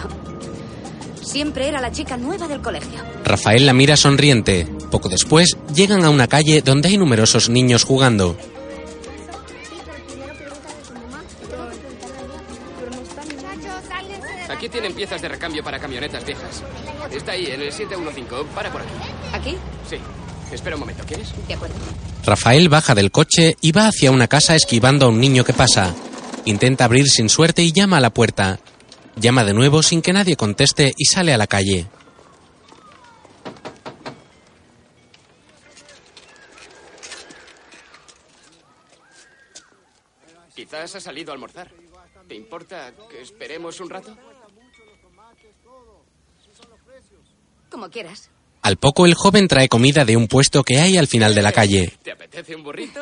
[SPEAKER 4] Siempre era la chica nueva del colegio.
[SPEAKER 1] Rafael la mira sonriente. Poco después, llegan a una calle donde hay numerosos niños jugando.
[SPEAKER 8] Tienen piezas de recambio para camionetas viejas. Está ahí, en el 715. Para por aquí.
[SPEAKER 4] ¿Aquí?
[SPEAKER 8] Sí. Espera un momento, ¿quieres?
[SPEAKER 4] De acuerdo.
[SPEAKER 1] Rafael baja del coche y va hacia una casa esquivando a un niño que pasa. Intenta abrir sin suerte y llama a la puerta. Llama de nuevo sin que nadie conteste y sale a la calle.
[SPEAKER 8] Quizás ha salido a almorzar. ¿Te importa que esperemos un rato?
[SPEAKER 4] Como quieras.
[SPEAKER 1] Al poco el joven trae comida de un puesto que hay al final de la calle.
[SPEAKER 8] ¿Te apetece un burrito?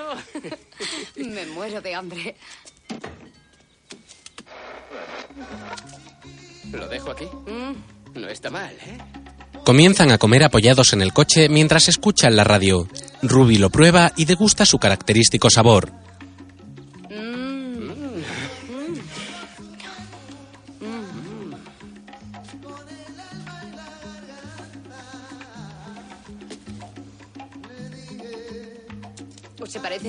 [SPEAKER 8] [LAUGHS]
[SPEAKER 4] Me muero de hambre.
[SPEAKER 8] ¿Lo dejo aquí?
[SPEAKER 4] Mm,
[SPEAKER 8] No está mal, ¿eh?
[SPEAKER 1] Comienzan a comer apoyados en el coche mientras escuchan la radio. Ruby lo prueba y degusta su característico sabor.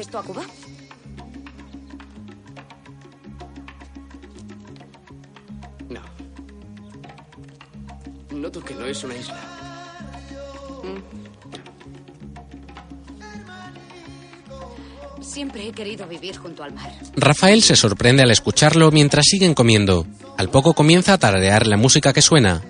[SPEAKER 4] Esto a Cuba?
[SPEAKER 8] No. Noto que no es una isla.
[SPEAKER 4] Siempre he querido vivir junto al mar.
[SPEAKER 1] Rafael se sorprende al escucharlo mientras siguen comiendo. Al poco comienza a tararear la música que suena.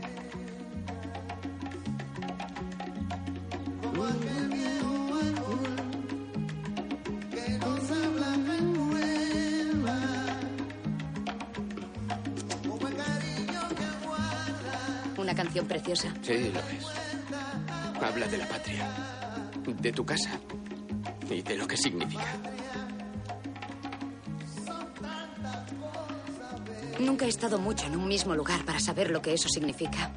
[SPEAKER 4] Eso significa.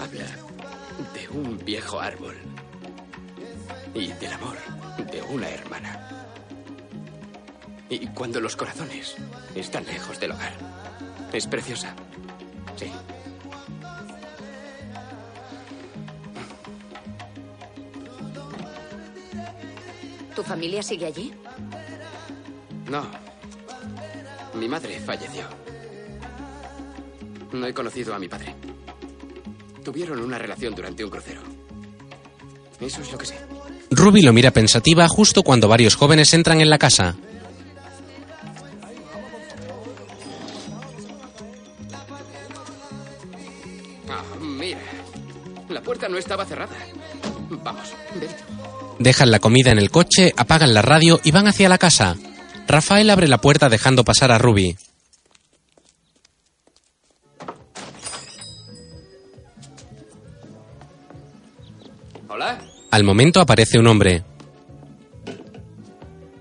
[SPEAKER 8] Habla de un viejo árbol y del amor de una hermana. Y cuando los corazones están lejos del hogar. Es preciosa. Sí.
[SPEAKER 4] ¿Tu familia sigue allí?
[SPEAKER 8] No. Mi madre falleció. No he conocido a mi padre. Tuvieron una relación durante un crucero. Eso es lo que sé.
[SPEAKER 1] Ruby lo mira pensativa justo cuando varios jóvenes entran en la casa.
[SPEAKER 8] Ah, mira. La puerta no estaba cerrada. Vamos, ven.
[SPEAKER 1] Dejan la comida en el coche, apagan la radio y van hacia la casa. Rafael abre la puerta dejando pasar a Ruby. Al momento aparece un hombre.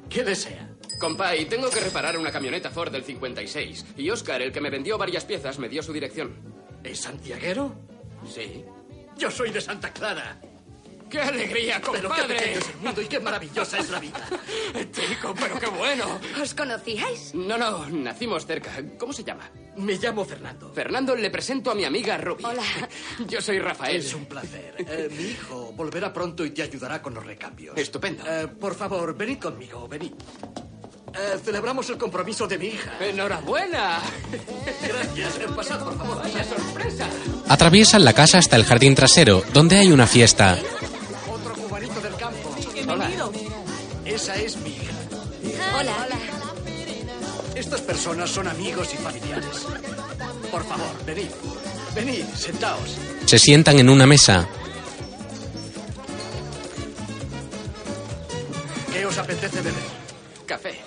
[SPEAKER 8] ¿Qué desea? Compay, tengo que reparar una camioneta Ford del 56. Y Oscar, el que me vendió varias piezas, me dio su dirección.
[SPEAKER 11] ¿Es santiaguero?
[SPEAKER 8] Sí.
[SPEAKER 11] Yo soy de Santa Clara.
[SPEAKER 8] ¡Qué alegría,
[SPEAKER 11] Pero qué
[SPEAKER 8] compadre!
[SPEAKER 11] pequeño es el mundo y qué maravillosa es la vida. [LAUGHS]
[SPEAKER 8] Chico, pero qué bueno.
[SPEAKER 4] ¿Os conocíais?
[SPEAKER 8] No, no, nacimos cerca. ¿Cómo se llama?
[SPEAKER 11] Me llamo Fernando.
[SPEAKER 8] Fernando, le presento a mi amiga Ruby.
[SPEAKER 4] Hola. [LAUGHS]
[SPEAKER 8] Yo soy Rafael.
[SPEAKER 11] Es un placer. Eh, mi hijo volverá pronto y te ayudará con los recambios.
[SPEAKER 8] Estupendo.
[SPEAKER 11] Eh, por favor, venid conmigo, venid. Eh, celebramos el compromiso de mi hija.
[SPEAKER 8] ¡Enhorabuena!
[SPEAKER 11] Gracias. Pasad, por favor.
[SPEAKER 8] ¡Vaya sorpresa!
[SPEAKER 1] Atraviesan la casa hasta el jardín trasero, donde hay una fiesta.
[SPEAKER 5] Bienvenido.
[SPEAKER 11] Esa es mi hija.
[SPEAKER 4] Hola. Hola.
[SPEAKER 11] Estas personas son amigos y familiares. Por favor, venid. Venid, sentaos.
[SPEAKER 1] Se sientan en una mesa.
[SPEAKER 11] ¿Qué os apetece beber?
[SPEAKER 8] Café.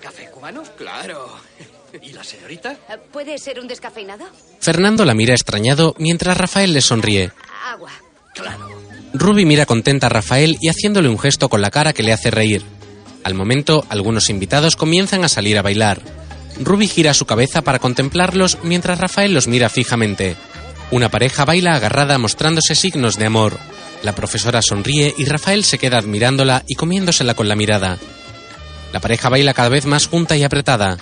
[SPEAKER 11] ¿Café cubano?
[SPEAKER 8] Claro.
[SPEAKER 11] ¿Y la señorita?
[SPEAKER 4] Eh, ¿Puede ser un descafeinado?
[SPEAKER 1] Fernando la mira extrañado mientras Rafael le sonríe.
[SPEAKER 4] Agua.
[SPEAKER 11] Claro.
[SPEAKER 1] Ruby mira contenta a Rafael y haciéndole un gesto con la cara que le hace reír. Al momento, algunos invitados comienzan a salir a bailar. Ruby gira su cabeza para contemplarlos mientras Rafael los mira fijamente. Una pareja baila agarrada mostrándose signos de amor. La profesora sonríe y Rafael se queda admirándola y comiéndosela con la mirada. La pareja baila cada vez más junta y apretada.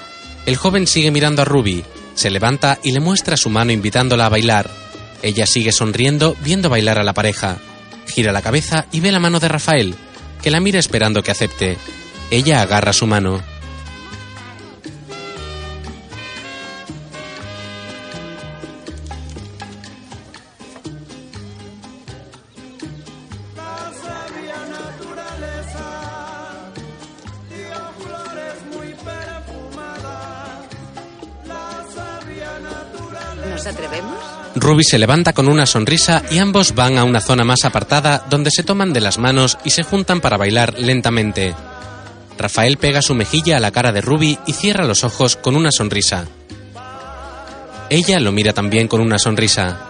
[SPEAKER 1] El joven sigue mirando a Ruby, se levanta y le muestra su mano invitándola a bailar. Ella sigue sonriendo viendo bailar a la pareja. Gira la cabeza y ve la mano de Rafael, que la mira esperando que acepte. Ella agarra su mano. Ruby se levanta con una sonrisa y ambos van a una zona más apartada donde se toman de las manos y se juntan para bailar lentamente. Rafael pega su mejilla a la cara de Ruby y cierra los ojos con una sonrisa. Ella lo mira también con una sonrisa.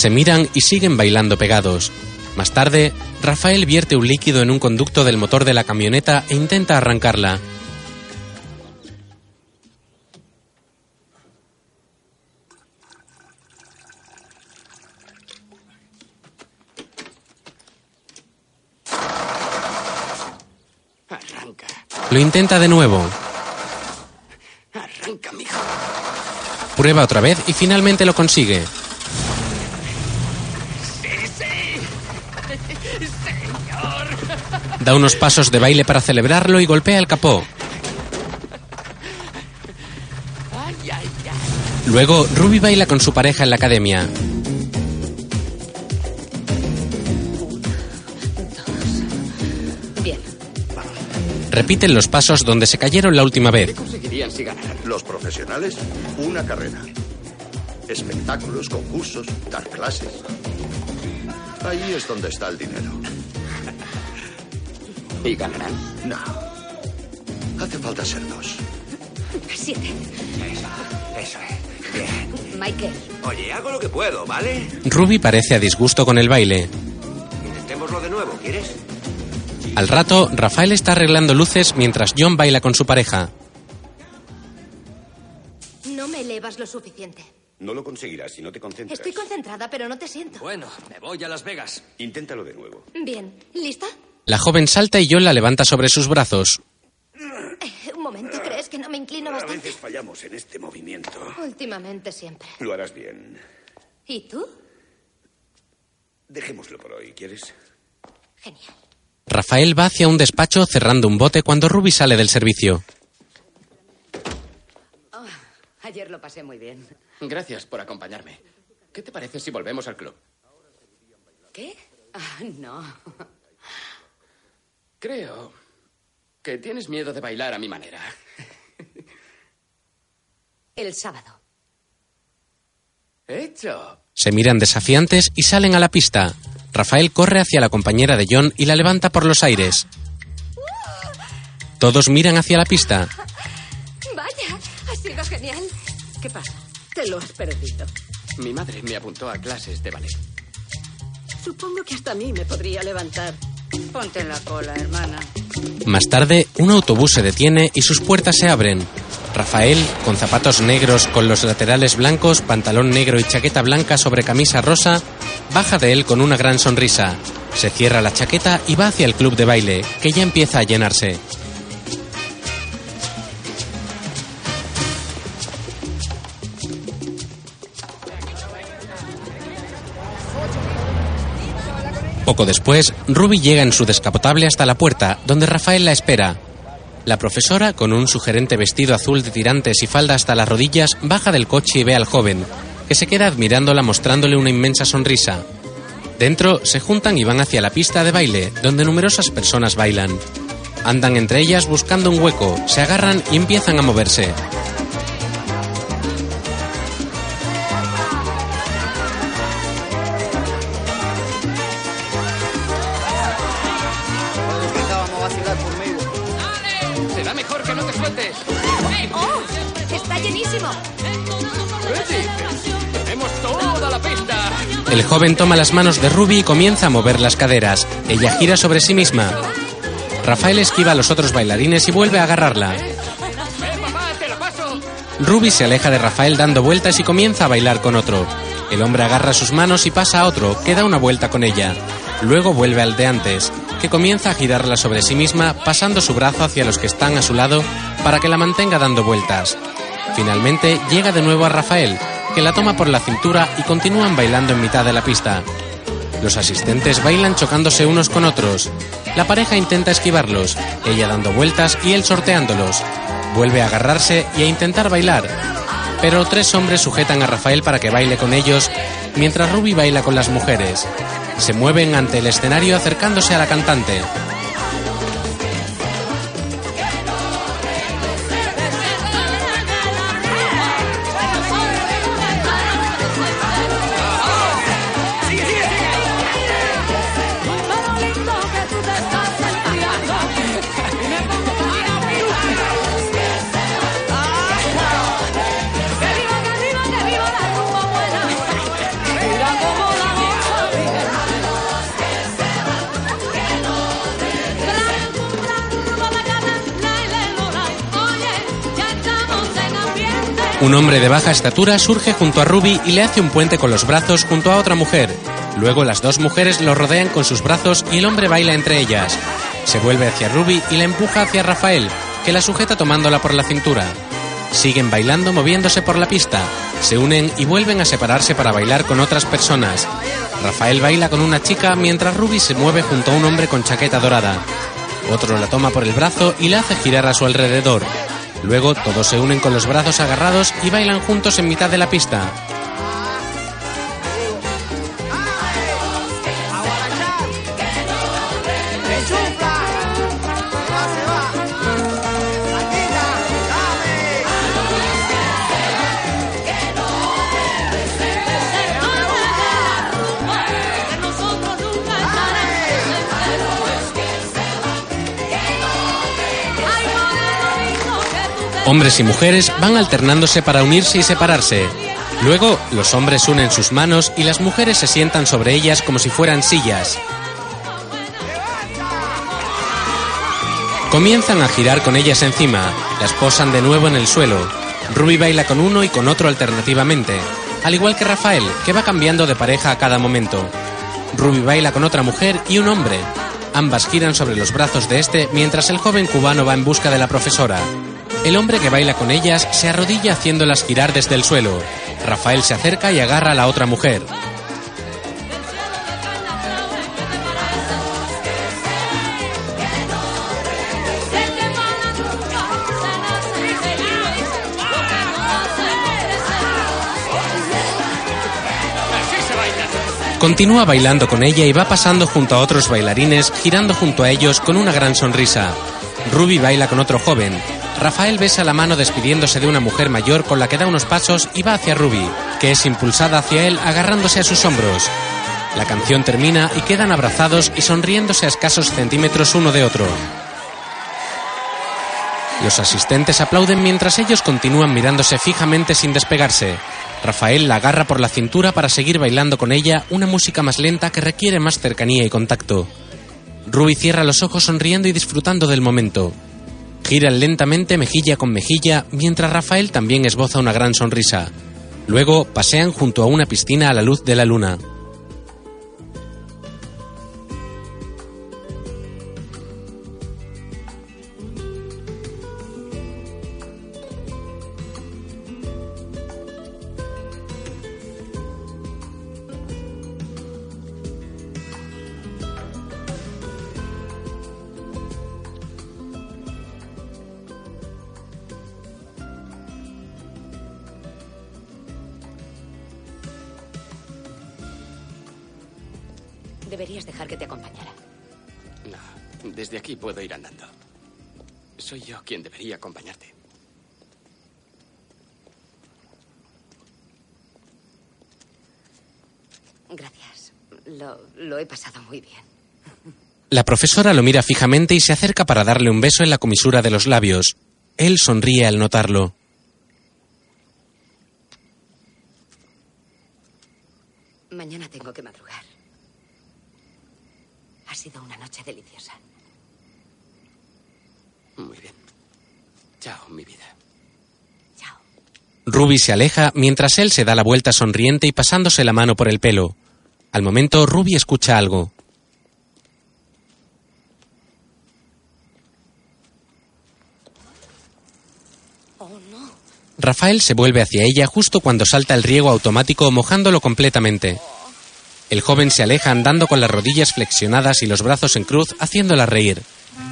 [SPEAKER 1] Se miran y siguen bailando pegados. Más tarde, Rafael vierte un líquido en un conducto del motor de la camioneta e intenta arrancarla.
[SPEAKER 8] Arranca.
[SPEAKER 1] Lo intenta de nuevo.
[SPEAKER 8] Arranca, mijo.
[SPEAKER 1] Prueba otra vez y finalmente lo consigue. Da unos pasos de baile para celebrarlo y golpea el capó. Luego, Ruby baila con su pareja en la academia. Repiten los pasos donde se cayeron la última vez.
[SPEAKER 8] conseguirían si ganaran?
[SPEAKER 9] Los profesionales, una carrera. Espectáculos, concursos, dar clases. Ahí es donde está el dinero.
[SPEAKER 8] ¿Y ganarán?
[SPEAKER 9] No. Hace falta ser dos.
[SPEAKER 4] Siete.
[SPEAKER 7] Eso es. Bien.
[SPEAKER 4] Michael.
[SPEAKER 7] Oye, hago lo que puedo, ¿vale?
[SPEAKER 1] Ruby parece a disgusto con el baile.
[SPEAKER 7] Intentémoslo de nuevo, ¿quieres?
[SPEAKER 1] Al rato, Rafael está arreglando luces mientras John baila con su pareja.
[SPEAKER 4] No me elevas lo suficiente.
[SPEAKER 6] No lo conseguirás si no te concentras.
[SPEAKER 4] Estoy concentrada, pero no te siento.
[SPEAKER 11] Bueno, me voy a Las Vegas.
[SPEAKER 6] Inténtalo de nuevo.
[SPEAKER 4] Bien. ¿Lista?
[SPEAKER 1] La joven salta y John la levanta sobre sus brazos.
[SPEAKER 4] Eh, un momento, ¿crees que no me inclino
[SPEAKER 6] A
[SPEAKER 4] bastante?
[SPEAKER 6] veces fallamos en este movimiento.
[SPEAKER 4] Últimamente siempre.
[SPEAKER 6] Lo harás bien.
[SPEAKER 4] ¿Y tú?
[SPEAKER 6] Dejémoslo por hoy, ¿quieres?
[SPEAKER 4] Genial.
[SPEAKER 1] Rafael va hacia un despacho cerrando un bote cuando Ruby sale del servicio.
[SPEAKER 4] Oh, ayer lo pasé muy bien.
[SPEAKER 8] Gracias por acompañarme. ¿Qué te parece si volvemos al club?
[SPEAKER 4] ¿Qué? Ah, no.
[SPEAKER 8] Creo que tienes miedo de bailar a mi manera. [LAUGHS]
[SPEAKER 4] El sábado.
[SPEAKER 8] Hecho.
[SPEAKER 1] Se miran desafiantes y salen a la pista. Rafael corre hacia la compañera de John y la levanta por los aires. Todos miran hacia la pista.
[SPEAKER 4] Vaya, ha sido genial. ¿Qué pasa? Te lo has perdido.
[SPEAKER 8] Mi madre me apuntó a clases de ballet.
[SPEAKER 5] Supongo que hasta a mí me podría levantar.
[SPEAKER 4] Ponte en la cola, hermana.
[SPEAKER 1] Más tarde, un autobús se detiene y sus puertas se abren. Rafael, con zapatos negros con los laterales blancos, pantalón negro y chaqueta blanca sobre camisa rosa, baja de él con una gran sonrisa. Se cierra la chaqueta y va hacia el club de baile, que ya empieza a llenarse. Poco después, Ruby llega en su descapotable hasta la puerta, donde Rafael la espera. La profesora, con un sugerente vestido azul de tirantes y falda hasta las rodillas, baja del coche y ve al joven, que se queda admirándola mostrándole una inmensa sonrisa. Dentro se juntan y van hacia la pista de baile, donde numerosas personas bailan. Andan entre ellas buscando un hueco, se agarran y empiezan a moverse. El joven toma las manos de Ruby y comienza a mover las caderas. Ella gira sobre sí misma. Rafael esquiva a los otros bailarines y vuelve a agarrarla. Ruby se aleja de Rafael dando vueltas y comienza a bailar con otro. El hombre agarra sus manos y pasa a otro, que da una vuelta con ella. Luego vuelve al de antes, que comienza a girarla sobre sí misma, pasando su brazo hacia los que están a su lado para que la mantenga dando vueltas. Finalmente llega de nuevo a Rafael, que la toma por la cintura y continúan bailando en mitad de la pista. Los asistentes bailan chocándose unos con otros. La pareja intenta esquivarlos, ella dando vueltas y él sorteándolos. Vuelve a agarrarse y a intentar bailar. Pero tres hombres sujetan a Rafael para que baile con ellos, mientras Ruby baila con las mujeres. Se mueven ante el escenario acercándose a la cantante. Un hombre de baja estatura surge junto a Ruby y le hace un puente con los brazos junto a otra mujer. Luego las dos mujeres lo rodean con sus brazos y el hombre baila entre ellas. Se vuelve hacia Ruby y la empuja hacia Rafael, que la sujeta tomándola por la cintura. Siguen bailando moviéndose por la pista. Se unen y vuelven a separarse para bailar con otras personas. Rafael baila con una chica mientras Ruby se mueve junto a un hombre con chaqueta dorada. Otro la toma por el brazo y la hace girar a su alrededor. Luego todos se unen con los brazos agarrados y bailan juntos en mitad de la pista. Hombres y mujeres van alternándose para unirse y separarse. Luego, los hombres unen sus manos y las mujeres se sientan sobre ellas como si fueran sillas. Comienzan a girar con ellas encima, las posan de nuevo en el suelo. Ruby baila con uno y con otro alternativamente, al igual que Rafael, que va cambiando de pareja a cada momento. Ruby baila con otra mujer y un hombre. Ambas giran sobre los brazos de este mientras el joven cubano va en busca de la profesora. El hombre que baila con ellas se arrodilla haciéndolas girar desde el suelo. Rafael se acerca y agarra a la otra mujer. Continúa bailando con ella y va pasando junto a otros bailarines, girando junto a ellos con una gran sonrisa. Ruby baila con otro joven. Rafael besa la mano despidiéndose de una mujer mayor con la que da unos pasos y va hacia Ruby, que es impulsada hacia él agarrándose a sus hombros. La canción termina y quedan abrazados y sonriéndose a escasos centímetros uno de otro. Los asistentes aplauden mientras ellos continúan mirándose fijamente sin despegarse. Rafael la agarra por la cintura para seguir bailando con ella una música más lenta que requiere más cercanía y contacto. Ruby cierra los ojos sonriendo y disfrutando del momento. Giran lentamente mejilla con mejilla mientras Rafael también esboza una gran sonrisa. Luego pasean junto a una piscina a la luz de la luna.
[SPEAKER 4] Lo, he pasado muy bien.
[SPEAKER 1] La profesora lo mira fijamente y se acerca para darle un beso en la comisura de los labios. Él sonríe al notarlo.
[SPEAKER 4] Mañana tengo que madrugar. Ha sido una noche deliciosa.
[SPEAKER 8] Muy bien. Chao, mi vida.
[SPEAKER 1] Ruby se aleja mientras él se da la vuelta sonriente y pasándose la mano por el pelo. Al momento, Ruby escucha algo. Rafael se vuelve hacia ella justo cuando salta el riego automático mojándolo completamente. El joven se aleja andando con las rodillas flexionadas y los brazos en cruz haciéndola reír.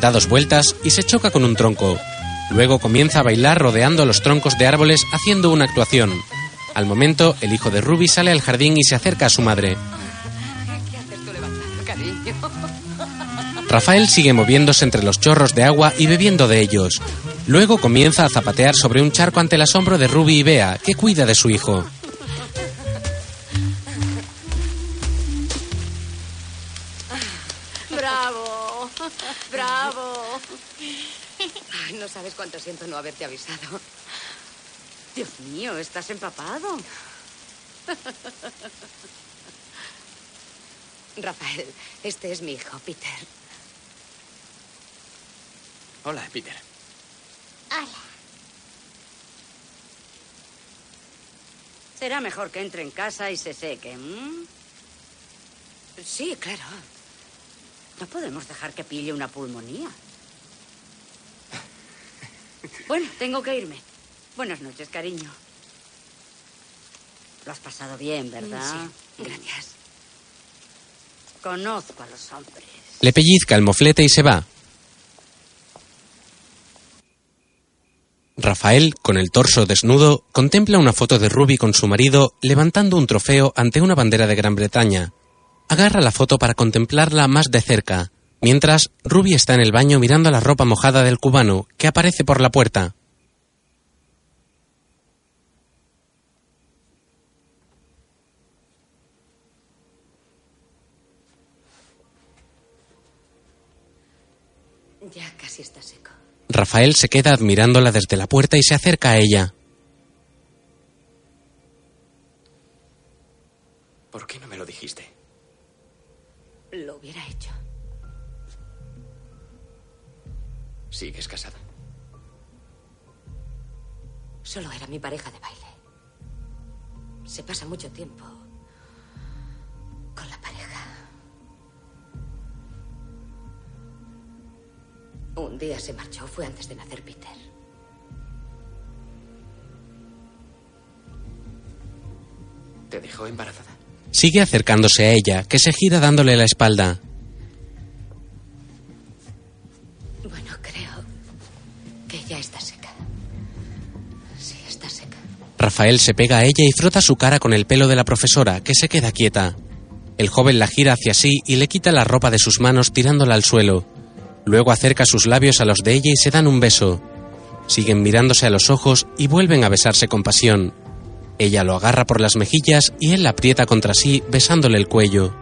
[SPEAKER 1] Da dos vueltas y se choca con un tronco. Luego comienza a bailar rodeando los troncos de árboles haciendo una actuación. Al momento, el hijo de Ruby sale al jardín y se acerca a su madre. Rafael sigue moviéndose entre los chorros de agua y bebiendo de ellos. Luego comienza a zapatear sobre un charco ante el asombro de Ruby y Bea, que cuida de su hijo.
[SPEAKER 4] ¡Bravo! ¡Bravo! Ay, no sabes cuánto siento no haberte avisado. Dios mío, estás empapado. Rafael, este es mi hijo, Peter.
[SPEAKER 8] Hola, Peter.
[SPEAKER 12] Hola.
[SPEAKER 5] Será mejor que entre en casa y se seque. ¿m?
[SPEAKER 4] Sí, claro.
[SPEAKER 5] No podemos dejar que pille una pulmonía. Bueno, tengo que irme. Buenas noches, cariño. Lo has pasado bien, ¿verdad?
[SPEAKER 4] Sí, gracias.
[SPEAKER 5] Conozco a los hombres.
[SPEAKER 1] Le pellizca el moflete y se va. Rafael, con el torso desnudo, contempla una foto de Ruby con su marido levantando un trofeo ante una bandera de Gran Bretaña. Agarra la foto para contemplarla más de cerca, mientras Ruby está en el baño mirando la ropa mojada del cubano, que aparece por la puerta. Rafael se queda admirándola desde la puerta y se acerca a ella.
[SPEAKER 8] ¿Por qué no me lo dijiste?
[SPEAKER 4] Lo hubiera hecho.
[SPEAKER 8] ¿Sigues casada?
[SPEAKER 4] Solo era mi pareja de baile. Se pasa mucho tiempo Un día se marchó, fue antes de nacer Peter.
[SPEAKER 8] ¿Te dejó embarazada?
[SPEAKER 1] Sigue acercándose a ella, que se gira dándole la espalda.
[SPEAKER 4] Bueno, creo que ya está seca. Sí, está seca.
[SPEAKER 1] Rafael se pega a ella y frota su cara con el pelo de la profesora, que se queda quieta. El joven la gira hacia sí y le quita la ropa de sus manos tirándola al suelo. Luego acerca sus labios a los de ella y se dan un beso. Siguen mirándose a los ojos y vuelven a besarse con pasión. Ella lo agarra por las mejillas y él la aprieta contra sí, besándole el cuello.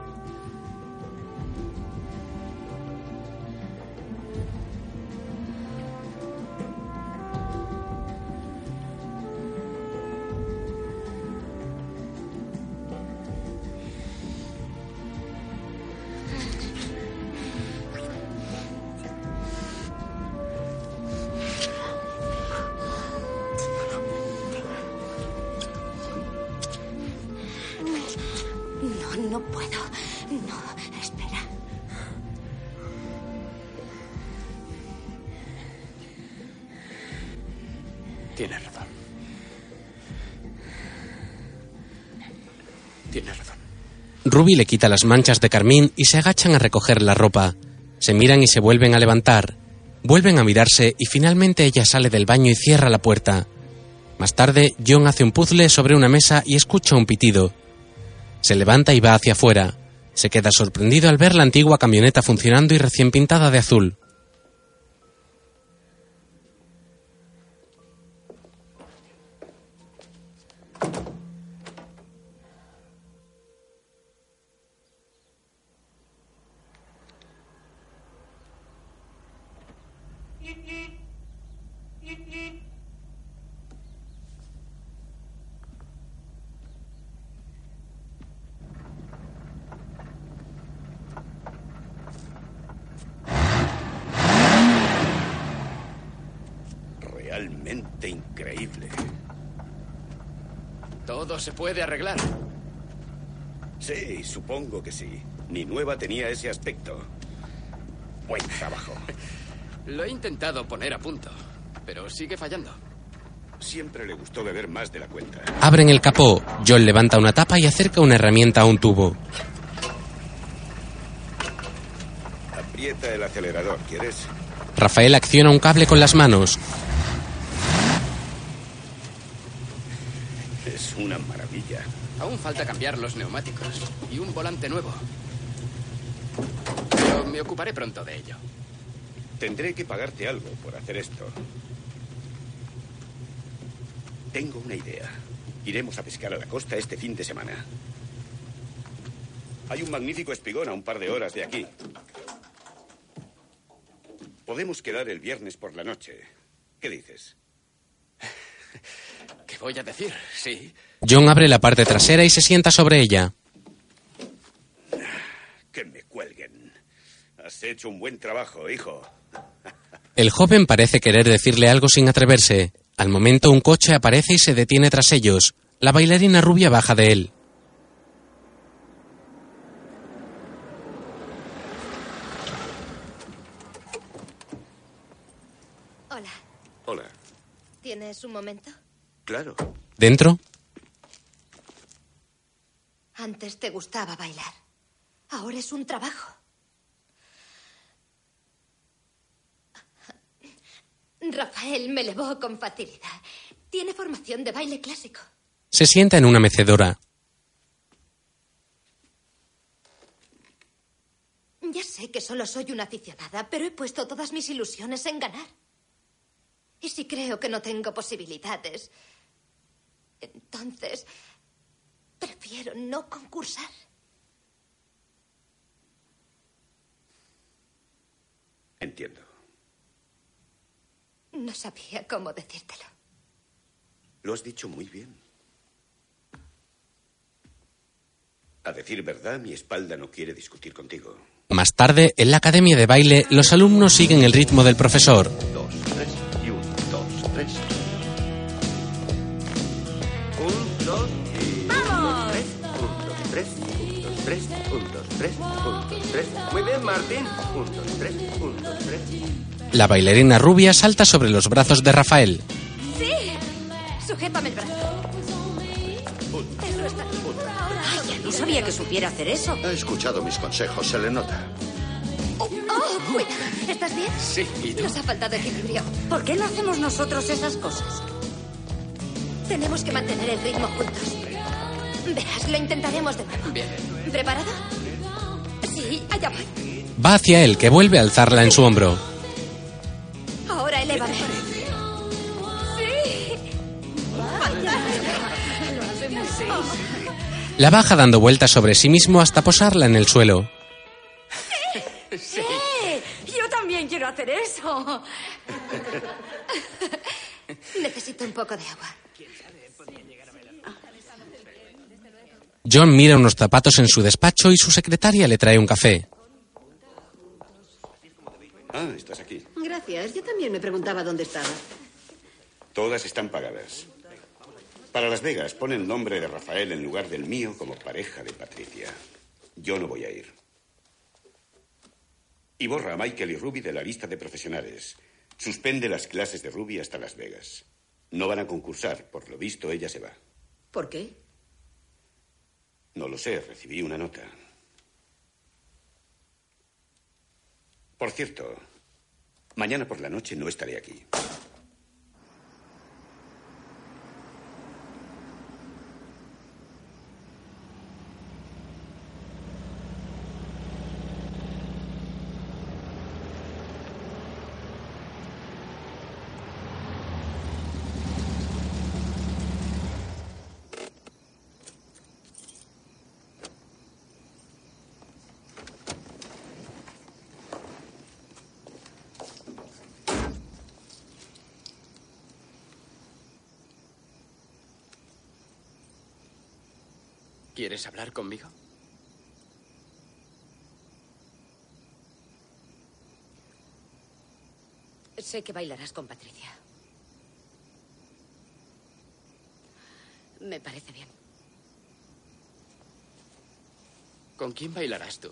[SPEAKER 1] Ruby le quita las manchas de carmín y se agachan a recoger la ropa. Se miran y se vuelven a levantar. Vuelven a mirarse y finalmente ella sale del baño y cierra la puerta. Más tarde, John hace un puzzle sobre una mesa y escucha un pitido. Se levanta y va hacia afuera. Se queda sorprendido al ver la antigua camioneta funcionando y recién pintada de azul.
[SPEAKER 8] Puede arreglar.
[SPEAKER 6] Sí, supongo que sí. Ni nueva tenía ese aspecto. Buen trabajo.
[SPEAKER 8] Lo he intentado poner a punto, pero sigue fallando.
[SPEAKER 6] Siempre le gustó beber más de la cuenta.
[SPEAKER 1] Abren el capó. John levanta una tapa y acerca una herramienta a un tubo.
[SPEAKER 6] Aprieta el acelerador, ¿quieres?
[SPEAKER 1] Rafael acciona un cable con las manos.
[SPEAKER 6] Es una maravilla.
[SPEAKER 8] Aún falta cambiar los neumáticos y un volante nuevo. Pero me ocuparé pronto de ello.
[SPEAKER 6] Tendré que pagarte algo por hacer esto. Tengo una idea. Iremos a pescar a la costa este fin de semana. Hay un magnífico espigón a un par de horas de aquí. Podemos quedar el viernes por la noche. ¿Qué dices? [LAUGHS]
[SPEAKER 8] ¿Qué voy a decir? Sí.
[SPEAKER 1] John abre la parte trasera y se sienta sobre ella.
[SPEAKER 6] Que me cuelguen. Has hecho un buen trabajo, hijo. [LAUGHS]
[SPEAKER 1] El joven parece querer decirle algo sin atreverse. Al momento un coche aparece y se detiene tras ellos. La bailarina rubia baja de él.
[SPEAKER 4] Hola.
[SPEAKER 6] Hola.
[SPEAKER 4] ¿Tienes un momento?
[SPEAKER 6] Claro.
[SPEAKER 1] ¿Dentro?
[SPEAKER 4] Antes te gustaba bailar. Ahora es un trabajo. Rafael me levó con facilidad. Tiene formación de baile clásico.
[SPEAKER 1] Se sienta en una mecedora.
[SPEAKER 4] Ya sé que solo soy una aficionada, pero he puesto todas mis ilusiones en ganar. Y si creo que no tengo posibilidades, entonces prefiero no concursar.
[SPEAKER 6] Entiendo.
[SPEAKER 4] No sabía cómo decírtelo.
[SPEAKER 6] Lo has dicho muy bien. A decir verdad, mi espalda no quiere discutir contigo.
[SPEAKER 1] Más tarde, en la academia de baile, los alumnos siguen el ritmo del profesor.
[SPEAKER 9] Dos, tres tres.
[SPEAKER 7] Un, dos, tres. Muy bien, Martín. Un, dos, tres. Un, dos, tres.
[SPEAKER 1] La bailarina rubia salta sobre los brazos de Rafael.
[SPEAKER 4] ¡Sí! Sujétame el brazo. Eso está bien.
[SPEAKER 12] No sabía que supiera hacer eso.
[SPEAKER 9] Ha escuchado mis consejos, se le nota.
[SPEAKER 4] ¡Oh, cuida! ¿Estás bien?
[SPEAKER 8] Sí, ¿y tú?
[SPEAKER 4] Nos ha faltado equilibrio.
[SPEAKER 12] ¿Por qué no hacemos nosotros esas cosas?
[SPEAKER 4] Tenemos que mantener el ritmo juntos. Verás, lo intentaremos de nuevo.
[SPEAKER 8] Bien.
[SPEAKER 4] ¿Preparado? Sí, allá voy.
[SPEAKER 1] Va hacia él, que vuelve a alzarla en su hombro.
[SPEAKER 4] Ahora elévame. Sí.
[SPEAKER 1] La baja dando vueltas sobre sí mismo hasta posarla en el suelo.
[SPEAKER 12] ¡Eh! Yo también quiero hacer eso.
[SPEAKER 4] Necesito un poco de agua.
[SPEAKER 1] John mira unos zapatos en su despacho y su secretaria le trae un café.
[SPEAKER 6] Ah, estás aquí.
[SPEAKER 5] Gracias. Yo también me preguntaba dónde estaba.
[SPEAKER 6] Todas están pagadas. Para Las Vegas, pon el nombre de Rafael en lugar del mío como pareja de Patricia. Yo no voy a ir. Y borra a Michael y Ruby de la lista de profesionales. Suspende las clases de Ruby hasta Las Vegas. No van a concursar. Por lo visto, ella se va.
[SPEAKER 5] ¿Por qué?
[SPEAKER 6] No lo sé, recibí una nota. Por cierto, mañana por la noche no estaré aquí.
[SPEAKER 8] ¿Quieres hablar conmigo?
[SPEAKER 4] Sé que bailarás con Patricia. Me parece bien.
[SPEAKER 8] ¿Con quién bailarás tú?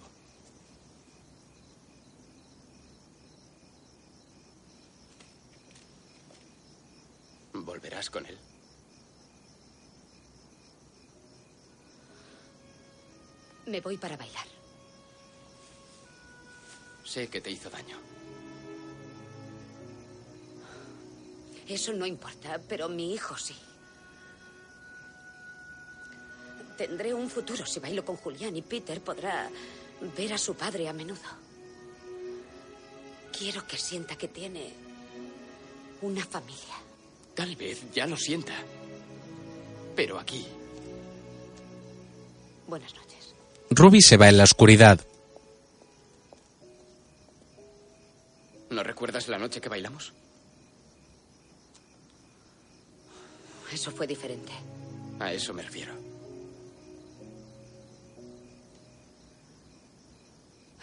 [SPEAKER 8] ¿Volverás con él?
[SPEAKER 4] Me voy para bailar.
[SPEAKER 8] Sé que te hizo daño.
[SPEAKER 4] Eso no importa, pero mi hijo sí. Tendré un futuro si bailo con Julián y Peter podrá ver a su padre a menudo. Quiero que sienta que tiene una familia.
[SPEAKER 8] Tal vez ya lo sienta. Pero aquí,
[SPEAKER 4] Buenas noches.
[SPEAKER 1] Ruby se va en la oscuridad.
[SPEAKER 8] ¿no recuerdas la noche que bailamos?
[SPEAKER 4] Eso fue diferente.
[SPEAKER 8] A eso me refiero.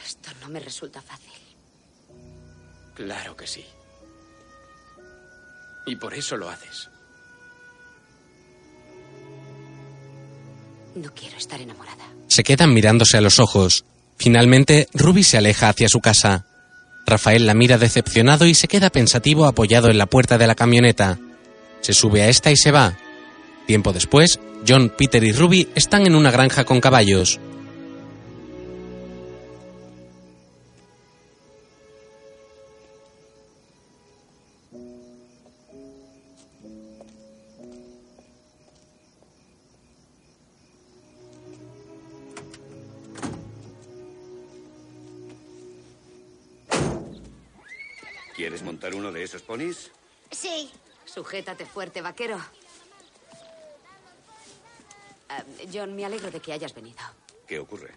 [SPEAKER 4] Esto no me resulta fácil.
[SPEAKER 8] Claro que sí. Y por eso lo haces.
[SPEAKER 4] No quiero estar enamorada.
[SPEAKER 1] Se quedan mirándose a los ojos. Finalmente, Ruby se aleja hacia su casa. Rafael la mira decepcionado y se queda pensativo apoyado en la puerta de la camioneta. Se sube a esta y se va. Tiempo después, John, Peter y Ruby están en una granja con caballos.
[SPEAKER 6] ¿Quieres montar uno de esos ponis?
[SPEAKER 4] Sí. Sujétate fuerte, vaquero. Ah, John, me alegro de que hayas venido.
[SPEAKER 6] ¿Qué ocurre?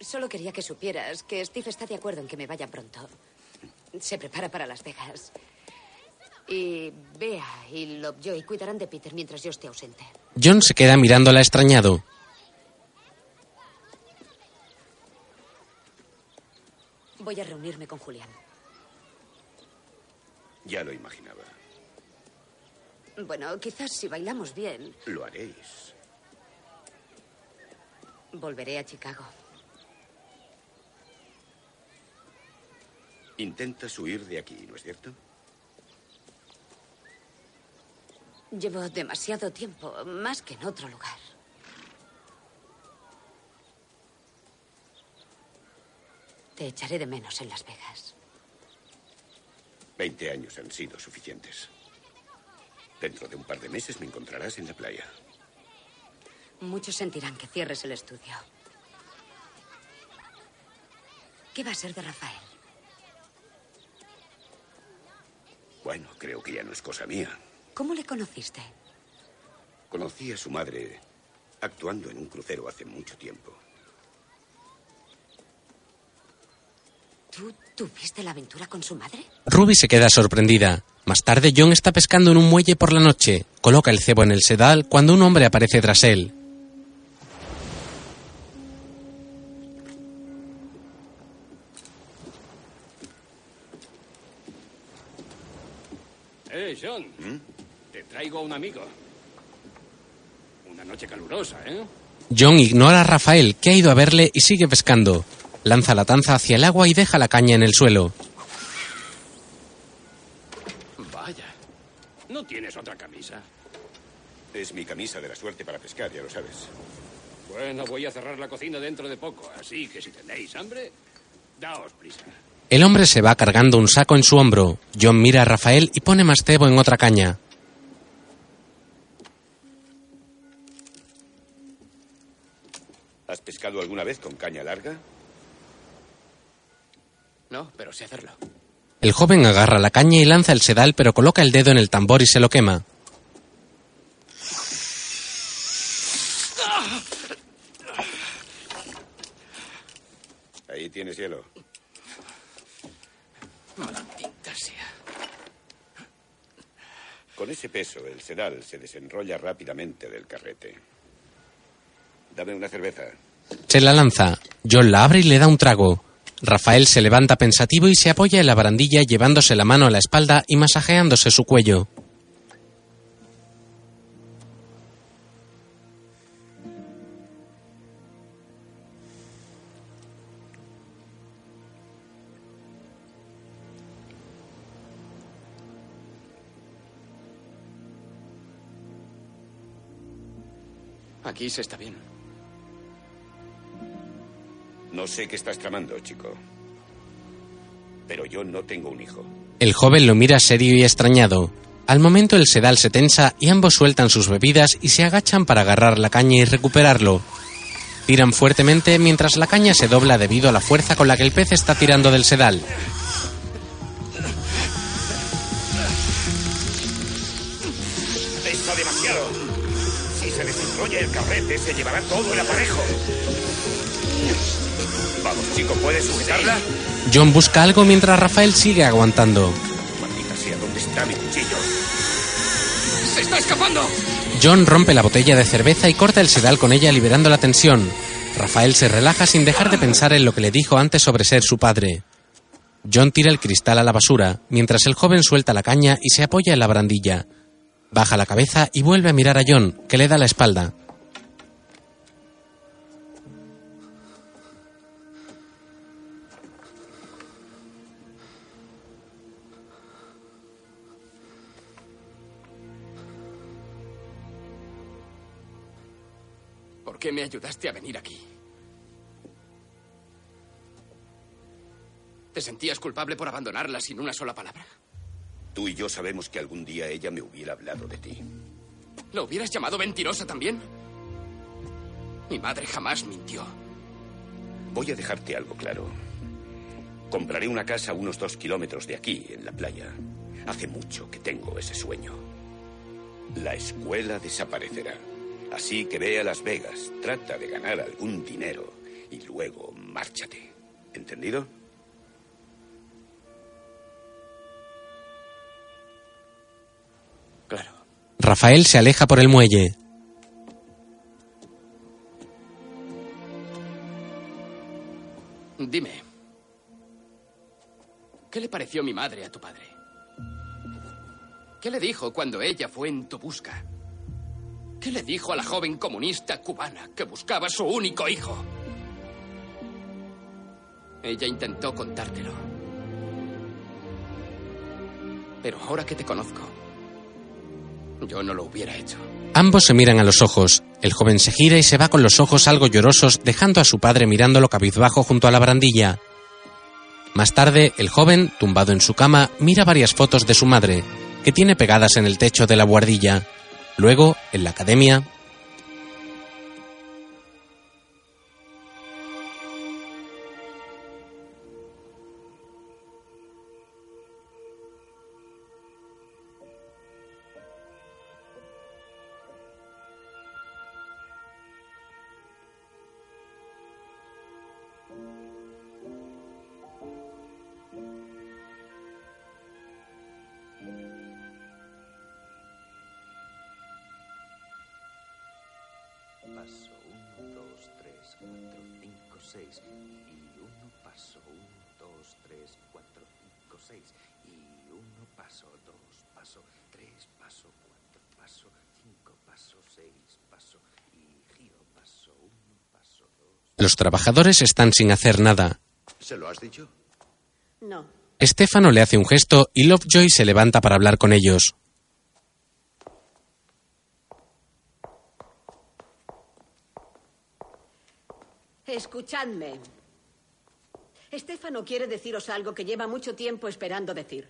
[SPEAKER 4] Solo quería que supieras que Steve está de acuerdo en que me vaya pronto. Se prepara para Las Vegas. Y Bea y Lovejoy cuidarán de Peter mientras yo esté ausente.
[SPEAKER 1] John se queda mirándola extrañado.
[SPEAKER 4] Voy a reunirme con Julián.
[SPEAKER 6] Ya lo imaginaba.
[SPEAKER 4] Bueno, quizás si bailamos bien,
[SPEAKER 6] Lo haréis.
[SPEAKER 4] volveré a Chicago.
[SPEAKER 6] Intentas huir de aquí, ¿no es cierto?
[SPEAKER 4] Llevo demasiado tiempo, más que en otro lugar. Te echaré de menos en Las Vegas.
[SPEAKER 6] Veinte años han sido suficientes. Dentro de un par de meses me encontrarás en la playa.
[SPEAKER 4] Muchos sentirán que cierres el estudio. ¿Qué va a ser de Rafael?
[SPEAKER 6] Bueno, creo que ya no es cosa mía.
[SPEAKER 4] ¿Cómo le conociste?
[SPEAKER 6] Conocí a su madre actuando en un crucero hace mucho tiempo.
[SPEAKER 4] ¿Tú tuviste la aventura con su madre?
[SPEAKER 1] Ruby se queda sorprendida. Más tarde, John está pescando en un muelle por la noche. Coloca el cebo en el sedal cuando un hombre aparece tras él.
[SPEAKER 8] Eh, John. Te traigo a un amigo. Una noche calurosa, ¿eh?
[SPEAKER 1] John ignora a Rafael, que ha ido a verle y sigue pescando. Lanza la tanza hacia el agua y deja la caña en el suelo.
[SPEAKER 8] Vaya. ¿No tienes otra camisa?
[SPEAKER 6] Es mi camisa de la suerte para pescar, ya lo sabes.
[SPEAKER 8] Bueno, voy a cerrar la cocina dentro de poco, así que si tenéis hambre, daos prisa.
[SPEAKER 1] El hombre se va cargando un saco en su hombro. John mira a Rafael y pone más cebo en otra caña.
[SPEAKER 6] ¿Has pescado alguna vez con caña larga?
[SPEAKER 8] No, pero sé hacerlo.
[SPEAKER 1] El joven agarra la caña y lanza el sedal, pero coloca el dedo en el tambor y se lo quema.
[SPEAKER 6] Ahí tienes hielo.
[SPEAKER 8] Maldita sea.
[SPEAKER 6] Con ese peso, el sedal se desenrolla rápidamente del carrete. Dame una cerveza.
[SPEAKER 1] Se la lanza. John la abre y le da un trago. Rafael se levanta pensativo y se apoya en la barandilla llevándose la mano a la espalda y masajeándose su cuello.
[SPEAKER 8] Aquí se está bien.
[SPEAKER 6] No sé qué estás tramando, chico. Pero yo no tengo un hijo.
[SPEAKER 1] El joven lo mira serio y extrañado. Al momento el sedal se tensa y ambos sueltan sus bebidas y se agachan para agarrar la caña y recuperarlo. Tiran fuertemente mientras la caña se dobla debido a la fuerza con la que el pez está tirando del sedal.
[SPEAKER 6] Pesa demasiado. Si se desenrolla el carrete, se llevará todo el aparejo. Vamos, chico, ¿puedes sujetarla?
[SPEAKER 1] John busca algo mientras Rafael sigue aguantando.
[SPEAKER 6] Maldita sea, ¿dónde está mi cuchillo?
[SPEAKER 8] ¡Se está escapando!
[SPEAKER 1] John rompe la botella de cerveza y corta el sedal con ella liberando la tensión. Rafael se relaja sin dejar de pensar en lo que le dijo antes sobre ser su padre. John tira el cristal a la basura, mientras el joven suelta la caña y se apoya en la barandilla. Baja la cabeza y vuelve a mirar a John, que le da la espalda.
[SPEAKER 8] ¿Por qué me ayudaste a venir aquí? ¿Te sentías culpable por abandonarla sin una sola palabra?
[SPEAKER 6] Tú y yo sabemos que algún día ella me hubiera hablado de ti.
[SPEAKER 8] ¿Lo hubieras llamado mentirosa también? Mi madre jamás mintió.
[SPEAKER 6] Voy a dejarte algo claro. Compraré una casa a unos dos kilómetros de aquí, en la playa. Hace mucho que tengo ese sueño. La escuela desaparecerá. Así que ve a Las Vegas, trata de ganar algún dinero y luego márchate. ¿Entendido?
[SPEAKER 1] Rafael se aleja por el muelle.
[SPEAKER 8] Dime, ¿qué le pareció mi madre a tu padre? ¿Qué le dijo cuando ella fue en tu busca? ¿Qué le dijo a la joven comunista cubana que buscaba a su único hijo? Ella intentó contártelo. Pero ahora que te conozco, yo no lo hubiera hecho.
[SPEAKER 1] Ambos se miran a los ojos. El joven se gira y se va con los ojos algo llorosos, dejando a su padre mirándolo cabizbajo junto a la barandilla. Más tarde, el joven, tumbado en su cama, mira varias fotos de su madre, que tiene pegadas en el techo de la guardilla. Luego, en la academia, los trabajadores están sin hacer nada.
[SPEAKER 9] ¿Se lo has dicho?
[SPEAKER 5] No.
[SPEAKER 1] Estefano le hace un gesto y Lovejoy se levanta para hablar con ellos.
[SPEAKER 5] Escuchadme. Estefano quiere deciros algo que lleva mucho tiempo esperando decir.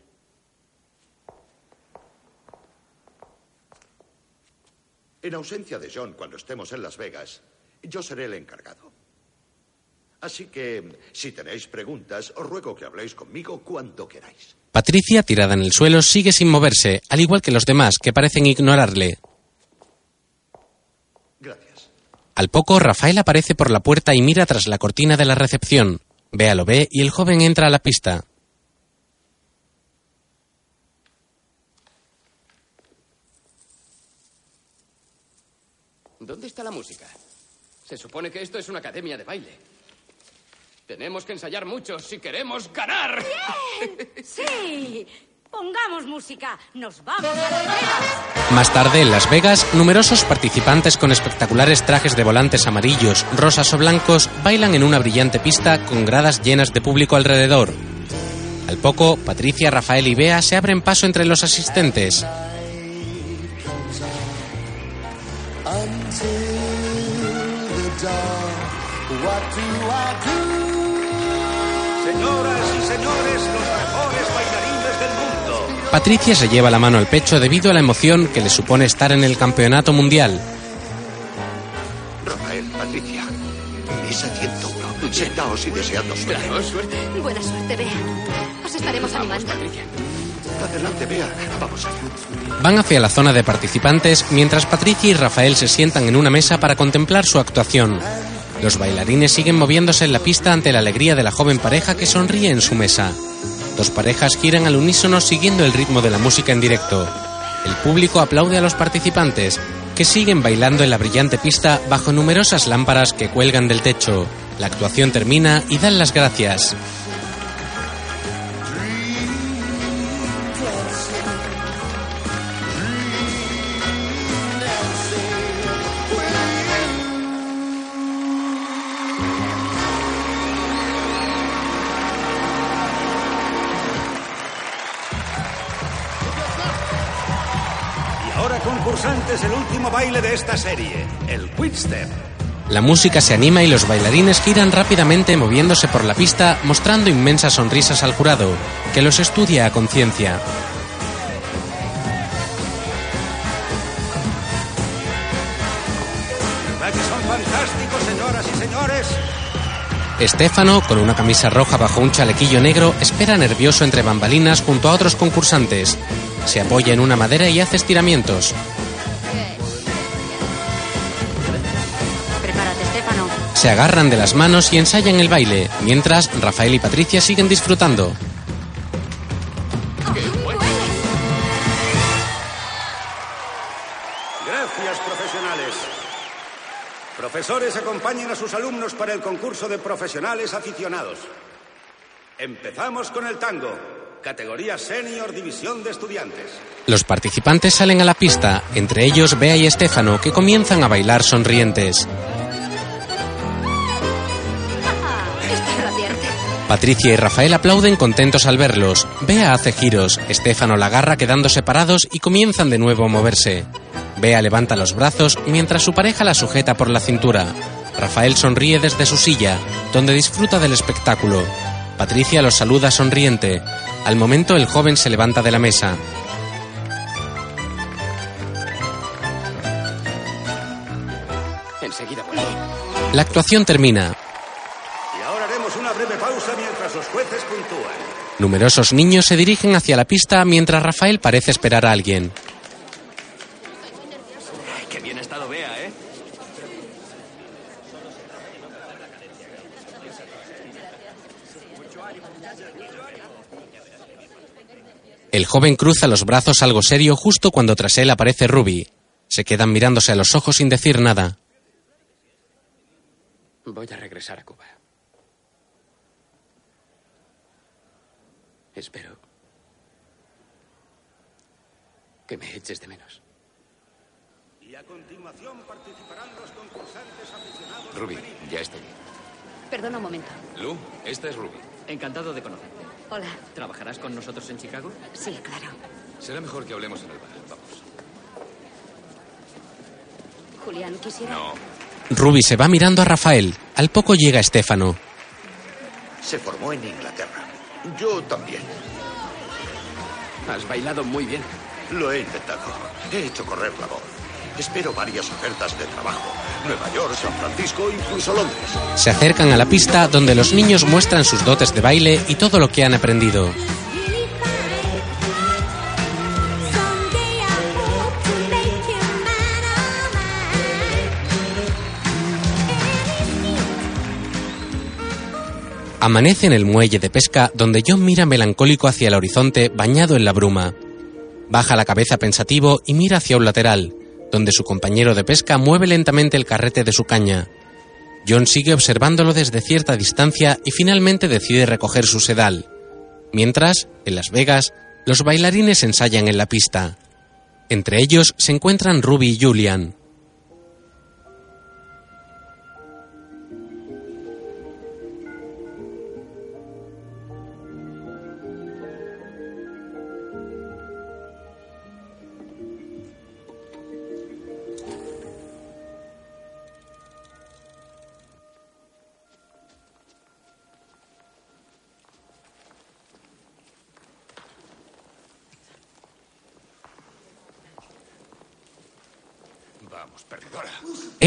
[SPEAKER 9] En ausencia de John, cuando estemos en Las Vegas, yo seré el encargado. Así que, si tenéis preguntas, os ruego que habléis conmigo cuando queráis.
[SPEAKER 1] Patricia, tirada en el suelo, sigue sin moverse, al igual que los demás, que parecen ignorarle.
[SPEAKER 9] Gracias.
[SPEAKER 1] Al poco, Rafael aparece por la puerta y mira tras la cortina de la recepción. Bea lo ve y el joven entra a la pista.
[SPEAKER 8] ¿Dónde está la música? Se supone que esto es una academia de baile. Tenemos que ensayar mucho si queremos ganar. [LAUGHS]
[SPEAKER 12] ¡Sí! Pongamos música. Nos vamos a Las Vegas.
[SPEAKER 1] Más tarde, en Las Vegas, numerosos participantes con espectaculares trajes de volantes amarillos, rosas o blancos bailan en una brillante pista con gradas llenas de público alrededor. Al poco, Patricia, Rafael y Bea se abren paso entre los asistentes. Patricia se lleva la mano al pecho debido a la emoción que le supone estar en el campeonato mundial.
[SPEAKER 9] Rafael, Patricia, mesa 101. Sentaos y deseando suerte.
[SPEAKER 8] suerte.
[SPEAKER 4] Buena suerte, Bea. Os estaremos animando.
[SPEAKER 9] Adelante, Bea. Vamos allá.
[SPEAKER 1] Van hacia la zona de participantes mientras Patricia y Rafael se sientan en una mesa para contemplar su actuación. Los bailarines siguen moviéndose en la pista ante la alegría de la joven pareja que sonríe en su mesa. Dos parejas giran al unísono siguiendo el ritmo de la música en directo. El público aplaude a los participantes, que siguen bailando en la brillante pista bajo numerosas lámparas que cuelgan del techo. La actuación termina y dan las gracias.
[SPEAKER 13] Esta serie, el Quickstep.
[SPEAKER 1] La música se anima y los bailarines giran rápidamente moviéndose por la pista mostrando inmensas sonrisas al jurado, que los estudia a conciencia. Estefano, con una camisa roja bajo un chalequillo negro, espera nervioso entre bambalinas junto a otros concursantes. Se apoya en una madera y hace estiramientos. Se agarran de las manos y ensayan el baile, mientras Rafael y Patricia siguen disfrutando.
[SPEAKER 14] Gracias, profesionales. Profesores, acompañen a sus alumnos para el concurso de profesionales aficionados. Empezamos con el tango, categoría senior división de estudiantes.
[SPEAKER 1] Los participantes salen a la pista, entre ellos Bea y Estefano, que comienzan a bailar sonrientes. Patricia y Rafael aplauden contentos al verlos. Bea hace giros, Estefano la agarra quedando separados y comienzan de nuevo a moverse. Bea levanta los brazos mientras su pareja la sujeta por la cintura. Rafael sonríe desde su silla, donde disfruta del espectáculo. Patricia los saluda sonriente. Al momento el joven se levanta de la mesa.
[SPEAKER 8] Enseguida vuelvo.
[SPEAKER 1] La actuación termina.
[SPEAKER 14] Y ahora haremos una breve pausa mientras los jueces puntúan.
[SPEAKER 1] Numerosos niños se dirigen hacia la pista mientras Rafael parece esperar a alguien.
[SPEAKER 11] Qué bien ha estado Bea, ¿eh?
[SPEAKER 1] El joven cruza los brazos algo serio justo cuando tras él aparece Ruby. Se quedan mirándose a los ojos sin decir nada.
[SPEAKER 8] Voy a regresar a Cuba. Espero que me eches de menos.
[SPEAKER 14] Y a continuación participarán los concursantes aficionados.
[SPEAKER 15] Ruby, ya estoy.
[SPEAKER 5] Perdona un momento.
[SPEAKER 15] Lu, esta es Ruby.
[SPEAKER 11] Encantado de conocerte.
[SPEAKER 5] Hola.
[SPEAKER 11] ¿Trabajarás con nosotros en Chicago?
[SPEAKER 5] Sí, claro.
[SPEAKER 15] Será mejor que hablemos en el bar. Vamos.
[SPEAKER 5] Julián, quisiera.
[SPEAKER 15] No.
[SPEAKER 1] Ruby se va mirando a Rafael. Al poco llega Estefano.
[SPEAKER 9] Se formó en Inglaterra. Yo también.
[SPEAKER 8] Has bailado muy bien.
[SPEAKER 9] Lo he intentado. He hecho correr la voz. Espero varias ofertas de trabajo. Nueva York, San Francisco, incluso Londres.
[SPEAKER 1] Se acercan a la pista donde los niños muestran sus dotes de baile y todo lo que han aprendido. Amanece en el muelle de pesca donde John mira melancólico hacia el horizonte bañado en la bruma. Baja la cabeza pensativo y mira hacia un lateral, donde su compañero de pesca mueve lentamente el carrete de su caña. John sigue observándolo desde cierta distancia y finalmente decide recoger su sedal. Mientras, en Las Vegas, los bailarines ensayan en la pista. Entre ellos se encuentran Ruby y Julian.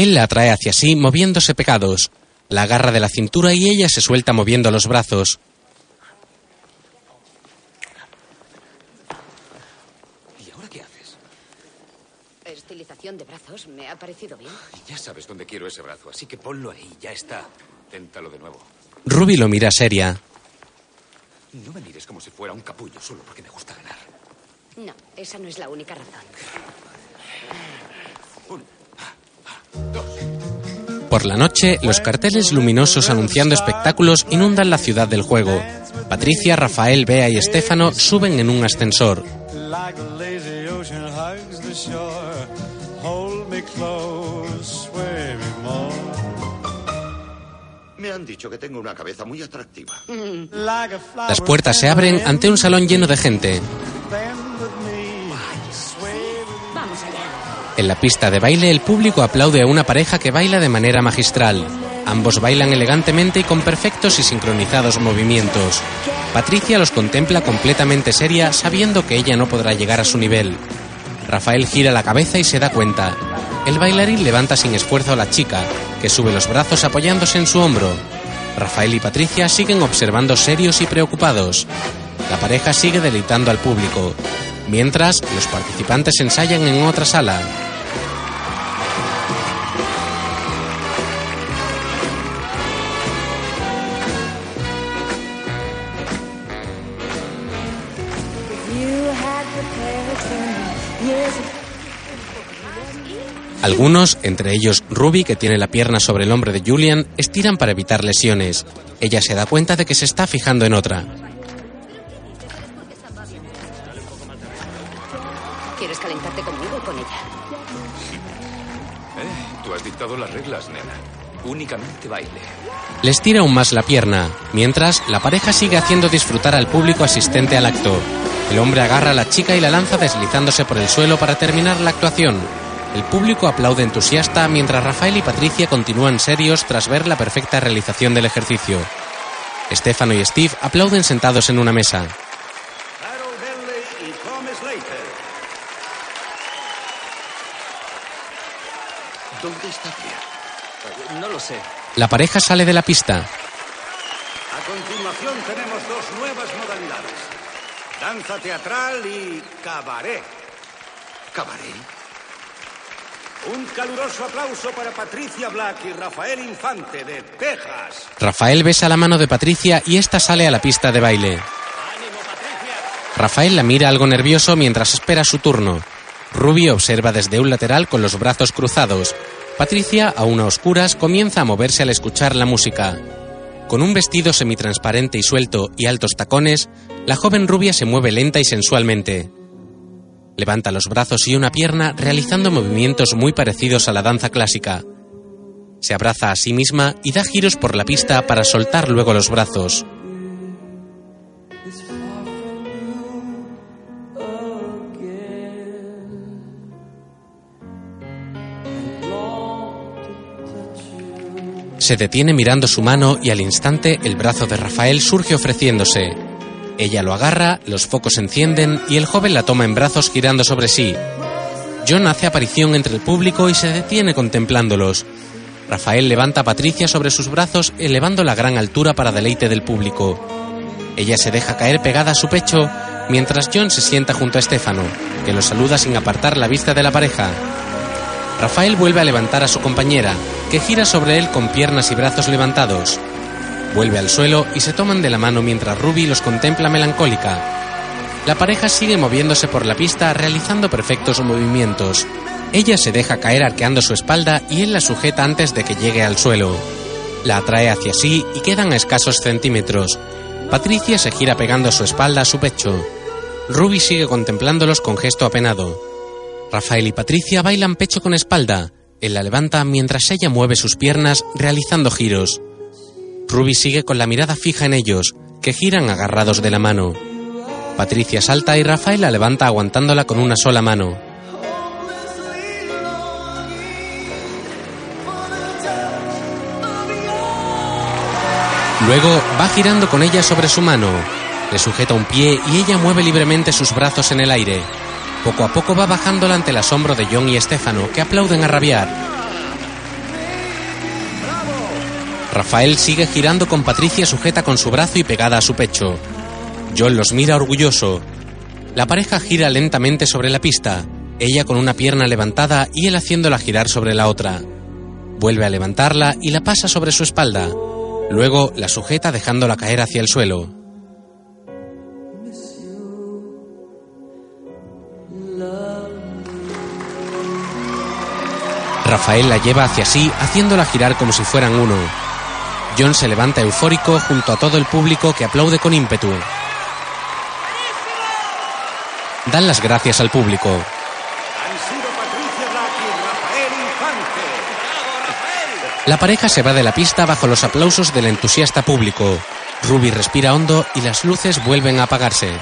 [SPEAKER 1] Él la atrae hacia sí moviéndose pegados. La agarra de la cintura y ella se suelta moviendo los brazos.
[SPEAKER 15] ¿Y ahora qué haces?
[SPEAKER 4] Estilización de brazos, me ha parecido bien.
[SPEAKER 15] Ya sabes dónde quiero ese brazo, así que ponlo ahí, ya está. Téntalo de nuevo.
[SPEAKER 1] Ruby lo mira seria.
[SPEAKER 15] No me mires como si fuera un capullo solo porque me gusta ganar.
[SPEAKER 4] No, esa no es la única razón.
[SPEAKER 1] Por la noche, los carteles luminosos anunciando espectáculos inundan la ciudad del juego. Patricia, Rafael, Bea y Estefano suben en un ascensor.
[SPEAKER 13] Me
[SPEAKER 9] han dicho que tengo una cabeza muy atractiva.
[SPEAKER 13] Flower
[SPEAKER 1] Las puertas se abren ante un salón lleno de gente. En la pista de baile, el público aplaude a una pareja que baila de manera magistral. Ambos bailan elegantemente y con perfectos y sincronizados movimientos. Patricia los contempla completamente seria, sabiendo que ella no podrá llegar a su nivel. Rafael gira la cabeza y se da cuenta. El bailarín levanta sin esfuerzo a la chica, que sube los brazos apoyándose en su hombro. Rafael y Patricia siguen observando serios y preocupados. La pareja sigue deleitando al público. Mientras, los participantes ensayan en otra sala. Algunos, entre ellos Ruby, que tiene la pierna sobre el hombro de Julian, estiran para evitar lesiones. Ella se da cuenta de que se está fijando en otra.
[SPEAKER 4] ¿Quieres calentarte conmigo o con ella?
[SPEAKER 15] Eh, tú has dictado las reglas, nena. Únicamente baile.
[SPEAKER 1] Les tira aún más la pierna, mientras la pareja sigue haciendo disfrutar al público asistente al acto. El hombre agarra a la chica y la lanza deslizándose por el suelo para terminar la actuación. El público aplaude entusiasta mientras Rafael y Patricia continúan serios tras ver la perfecta realización del ejercicio. Stefano y Steve aplauden sentados en una mesa.
[SPEAKER 9] ¿Dónde está Pierre?
[SPEAKER 3] No lo sé.
[SPEAKER 1] La pareja sale de la pista.
[SPEAKER 14] A continuación tenemos dos nuevas modalidades. Danza teatral y cabaret.
[SPEAKER 9] ¿Cabaret?
[SPEAKER 14] Un caluroso aplauso para Patricia Black y Rafael Infante de Texas.
[SPEAKER 1] Rafael besa la mano de Patricia y ésta sale a la pista de baile. Rafael la mira algo nervioso mientras espera su turno. Ruby observa desde un lateral con los brazos cruzados. Patricia, aún a oscuras, comienza a moverse al escuchar la música. Con un vestido semitransparente y suelto y altos tacones, la joven rubia se mueve lenta y sensualmente. Levanta los brazos y una pierna realizando movimientos muy parecidos a la danza clásica. Se abraza a sí misma y da giros por la pista para soltar luego los brazos. Se detiene mirando su mano y al instante el brazo de Rafael surge ofreciéndose. Ella lo agarra, los focos se encienden y el joven la toma en brazos girando sobre sí. John hace aparición entre el público y se detiene contemplándolos. Rafael levanta a Patricia sobre sus brazos elevando la gran altura para deleite del público. Ella se deja caer pegada a su pecho mientras John se sienta junto a Estefano, que lo saluda sin apartar la vista de la pareja. Rafael vuelve a levantar a su compañera, que gira sobre él con piernas y brazos levantados. Vuelve al suelo y se toman de la mano mientras Ruby los contempla melancólica. La pareja sigue moviéndose por la pista realizando perfectos movimientos. Ella se deja caer arqueando su espalda y él la sujeta antes de que llegue al suelo. La atrae hacia sí y quedan a escasos centímetros. Patricia se gira pegando su espalda a su pecho. Ruby sigue contemplándolos con gesto apenado. Rafael y Patricia bailan pecho con espalda. Él la levanta mientras ella mueve sus piernas realizando giros. Ruby sigue con la mirada fija en ellos, que giran agarrados de la mano. Patricia salta y Rafael la levanta aguantándola con una sola mano. Luego va girando con ella sobre su mano. Le sujeta un pie y ella mueve libremente sus brazos en el aire. Poco a poco va bajándola ante el asombro de John y Estefano, que aplauden a rabiar. Rafael sigue girando con Patricia sujeta con su brazo y pegada a su pecho. John los mira orgulloso. La pareja gira lentamente sobre la pista, ella con una pierna levantada y él haciéndola girar sobre la otra. Vuelve a levantarla y la pasa sobre su espalda. Luego la sujeta dejándola caer hacia el suelo. Rafael la lleva hacia sí, haciéndola girar como si fueran uno. John se levanta eufórico junto a todo el público que aplaude con ímpetu. Dan las gracias al público. La pareja se va de la pista bajo los aplausos del entusiasta público. Ruby respira hondo y las luces vuelven a apagarse.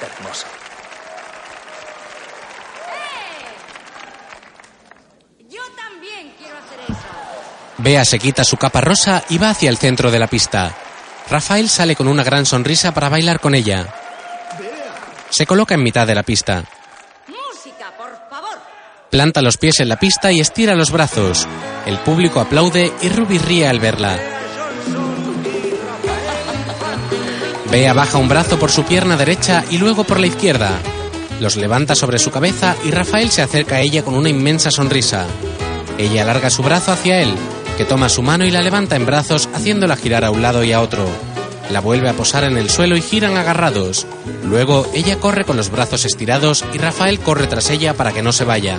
[SPEAKER 3] Hermoso.
[SPEAKER 12] Yo también quiero hacer eso.
[SPEAKER 1] Bea se quita su capa rosa y va hacia el centro de la pista. Rafael sale con una gran sonrisa para bailar con ella. Se coloca en mitad de la pista.
[SPEAKER 12] Música, por favor.
[SPEAKER 1] Planta los pies en la pista y estira los brazos. El público aplaude y Ruby ríe al verla. Bea baja un brazo por su pierna derecha y luego por la izquierda. Los levanta sobre su cabeza y Rafael se acerca a ella con una inmensa sonrisa. Ella alarga su brazo hacia él, que toma su mano y la levanta en brazos haciéndola girar a un lado y a otro. la vuelve a posar en el suelo y giran agarrados. Luego ella corre con los brazos estirados y Rafael corre tras ella para que no se vaya.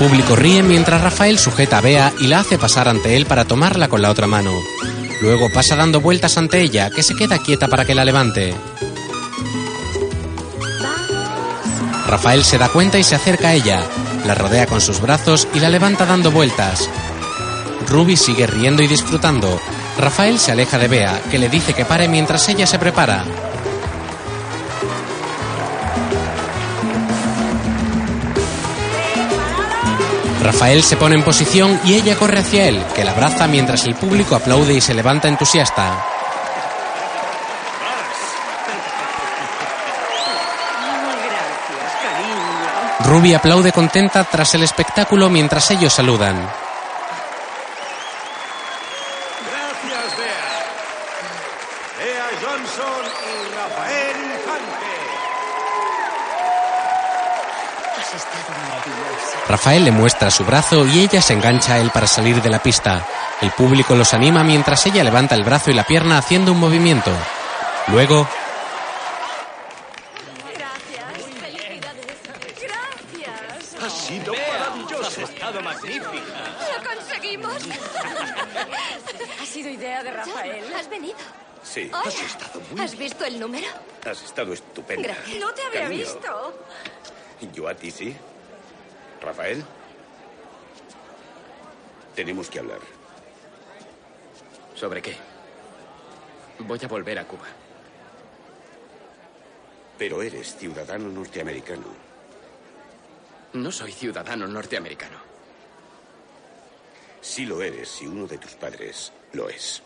[SPEAKER 1] Público ríe mientras Rafael sujeta a Bea y la hace pasar ante él para tomarla con la otra mano. Luego pasa dando vueltas ante ella, que se queda quieta para que la levante. Rafael se da cuenta y se acerca a ella, la rodea con sus brazos y la levanta dando vueltas. Ruby sigue riendo y disfrutando. Rafael se aleja de Bea, que le dice que pare mientras ella se prepara. Rafael se pone en posición y ella corre hacia él, que la abraza mientras el público aplaude y se levanta entusiasta. Ruby aplaude contenta tras el espectáculo mientras ellos saludan.
[SPEAKER 14] Gracias, Bea. Bea Johnson y Rafael Infante.
[SPEAKER 4] Has estado maravilloso.
[SPEAKER 1] Rafael le muestra su brazo y ella se engancha a él para salir de la pista. El público los anima mientras ella levanta el brazo y la pierna haciendo un movimiento. Luego,
[SPEAKER 4] Gracias.
[SPEAKER 3] Ha sido maravilloso.
[SPEAKER 11] Has estado magnífica.
[SPEAKER 4] ¡Lo conseguimos!
[SPEAKER 12] Ha sido idea de Rafael.
[SPEAKER 4] ¿Has venido?
[SPEAKER 6] Sí,
[SPEAKER 4] Hola.
[SPEAKER 6] has estado muy
[SPEAKER 4] ¿Has visto el número?
[SPEAKER 6] Has estado estupenda.
[SPEAKER 4] Gracias.
[SPEAKER 12] No te había
[SPEAKER 6] Cariño.
[SPEAKER 12] visto.
[SPEAKER 6] Yo a ti sí. Rafael. Tenemos que hablar.
[SPEAKER 8] ¿Sobre qué? Voy a volver a Cuba.
[SPEAKER 6] Pero eres ciudadano norteamericano.
[SPEAKER 8] No soy ciudadano norteamericano.
[SPEAKER 6] Sí lo eres si uno de tus padres lo es.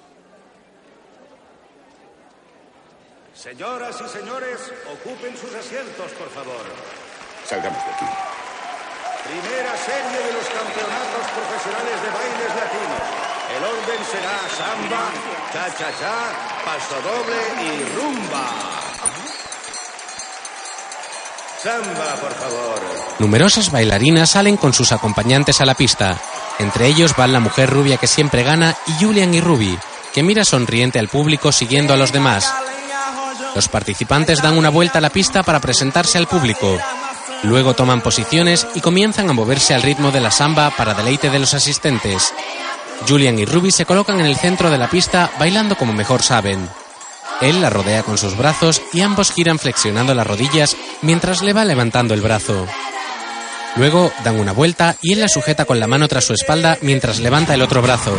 [SPEAKER 14] Señoras y señores, ocupen sus asientos, por favor.
[SPEAKER 6] Salgamos de aquí.
[SPEAKER 14] Primera serie de los campeonatos profesionales de bailes latinos. El orden será samba, cha-cha-cha, paso doble y rumba. Samba, por favor.
[SPEAKER 1] numerosas bailarinas salen con sus acompañantes a la pista. Entre ellos van la mujer rubia que siempre gana y Julian y Ruby, que mira sonriente al público siguiendo a los demás. Los participantes dan una vuelta a la pista para presentarse al público. Luego toman posiciones y comienzan a moverse al ritmo de la samba para deleite de los asistentes. Julian y Ruby se colocan en el centro de la pista bailando como mejor saben. Él la rodea con sus brazos y ambos giran flexionando las rodillas mientras le va levantando el brazo. Luego dan una vuelta y él la sujeta con la mano tras su espalda mientras levanta el otro brazo.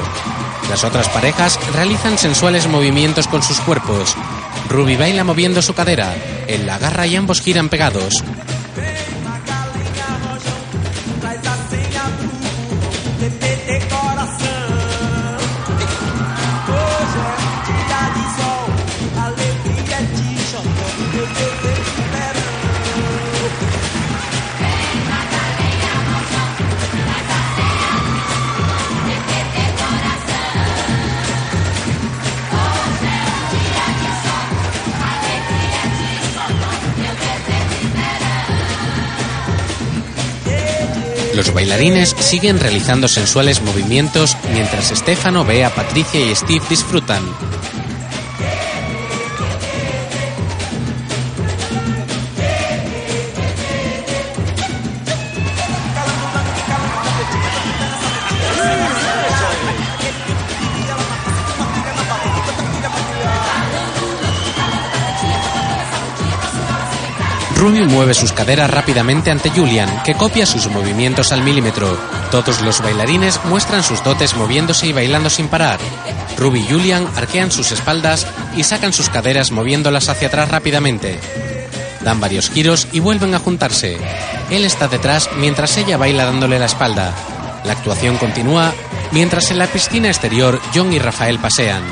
[SPEAKER 1] Las otras parejas realizan sensuales movimientos con sus cuerpos. Ruby baila moviendo su cadera, él la agarra y ambos giran pegados. Los bailarines siguen realizando sensuales movimientos mientras Stefano ve a Patricia y Steve disfrutan. Ruby mueve sus caderas rápidamente ante Julian, que copia sus movimientos al milímetro. Todos los bailarines muestran sus dotes moviéndose y bailando sin parar. Ruby y Julian arquean sus espaldas y sacan sus caderas moviéndolas hacia atrás rápidamente. Dan varios giros y vuelven a juntarse. Él está detrás mientras ella baila dándole la espalda. La actuación continúa mientras en la piscina exterior John y Rafael pasean.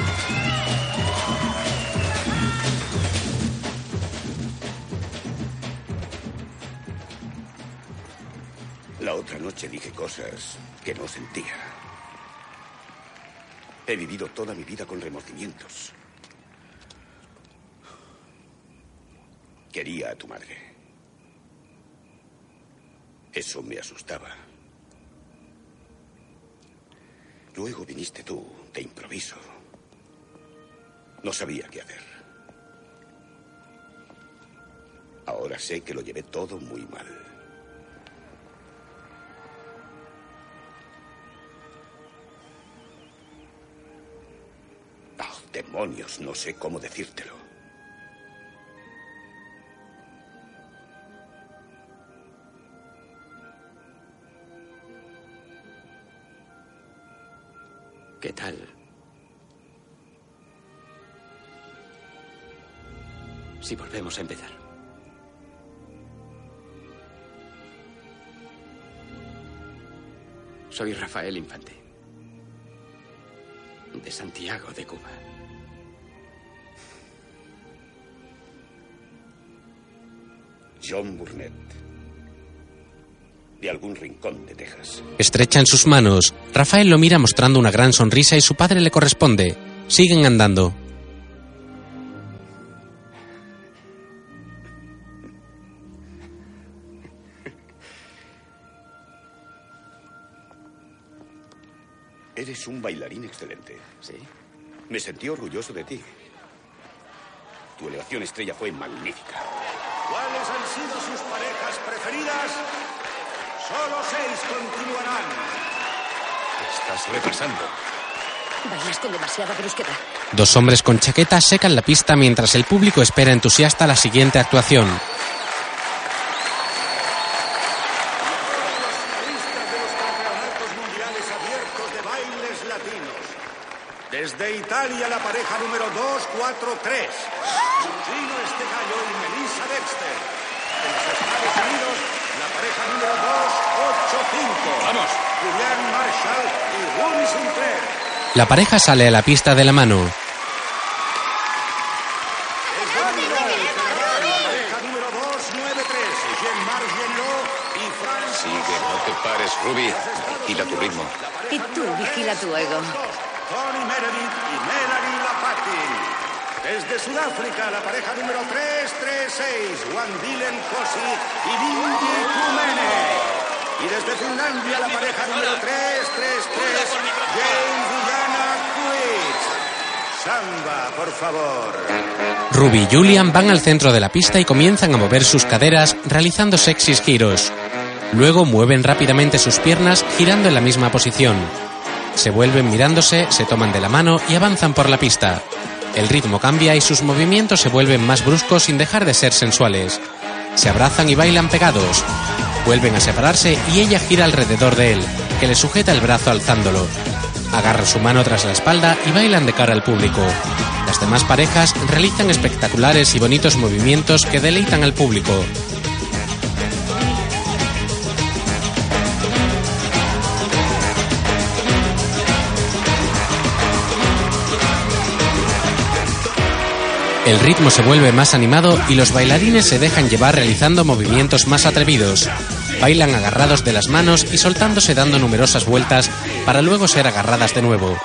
[SPEAKER 6] Eso me asustaba. Luego viniste tú, de improviso. No sabía qué hacer. Ahora sé que lo llevé todo muy mal. Oh, demonios, no sé cómo decírtelo.
[SPEAKER 8] ¿Qué tal? Si volvemos a empezar. Soy Rafael Infante. De Santiago de Cuba.
[SPEAKER 6] John Burnett. De algún rincón de Texas.
[SPEAKER 1] Estrechan sus manos. Rafael lo mira mostrando una gran sonrisa y su padre le corresponde. Siguen andando.
[SPEAKER 6] Eres un bailarín excelente.
[SPEAKER 8] Sí.
[SPEAKER 6] Me sentí orgulloso de ti. Tu elevación estrella fue magnífica.
[SPEAKER 14] ¿Cuáles han sido sus parejas preferidas? Solo seis continuarán.
[SPEAKER 15] Estás repasando.
[SPEAKER 4] Bailas con demasiada brusquedad.
[SPEAKER 1] Dos hombres con chaquetas secan la pista mientras el público espera entusiasta la siguiente actuación.
[SPEAKER 14] Desde Italia, la pareja número 243. Gino Estegallo y Melissa Dexter. En los Estados Unidos, pareja número 285.
[SPEAKER 15] ¡Vamos!
[SPEAKER 14] Julian Marshall y Ruby Sinclair.
[SPEAKER 1] La pareja sale a la pista de la mano.
[SPEAKER 14] La pareja número 293. Jean-Marc Genot y Francis.
[SPEAKER 15] Sigue, no te pares, Ruby. Vigila tu ritmo.
[SPEAKER 4] Y tú vigila tu ego.
[SPEAKER 14] Tony Meredith. Desde Sudáfrica, la pareja número 336, Juan Dylan Cosi y Lindy Kumene. Y desde Finlandia, la pareja número 333, James Villana Quit. Samba, por favor.
[SPEAKER 1] Ruby y Julian van al centro de la pista y comienzan a mover sus caderas realizando sexys giros. Luego mueven rápidamente sus piernas girando en la misma posición. Se vuelven mirándose, se toman de la mano y avanzan por la pista. El ritmo cambia y sus movimientos se vuelven más bruscos sin dejar de ser sensuales. Se abrazan y bailan pegados. Vuelven a separarse y ella gira alrededor de él, que le sujeta el brazo alzándolo. Agarra su mano tras la espalda y bailan de cara al público. Las demás parejas realizan espectaculares y bonitos movimientos que deleitan al público. El ritmo se vuelve más animado y los bailarines se dejan llevar realizando movimientos más atrevidos. Bailan agarrados de las manos y soltándose dando numerosas vueltas para luego ser agarradas de nuevo.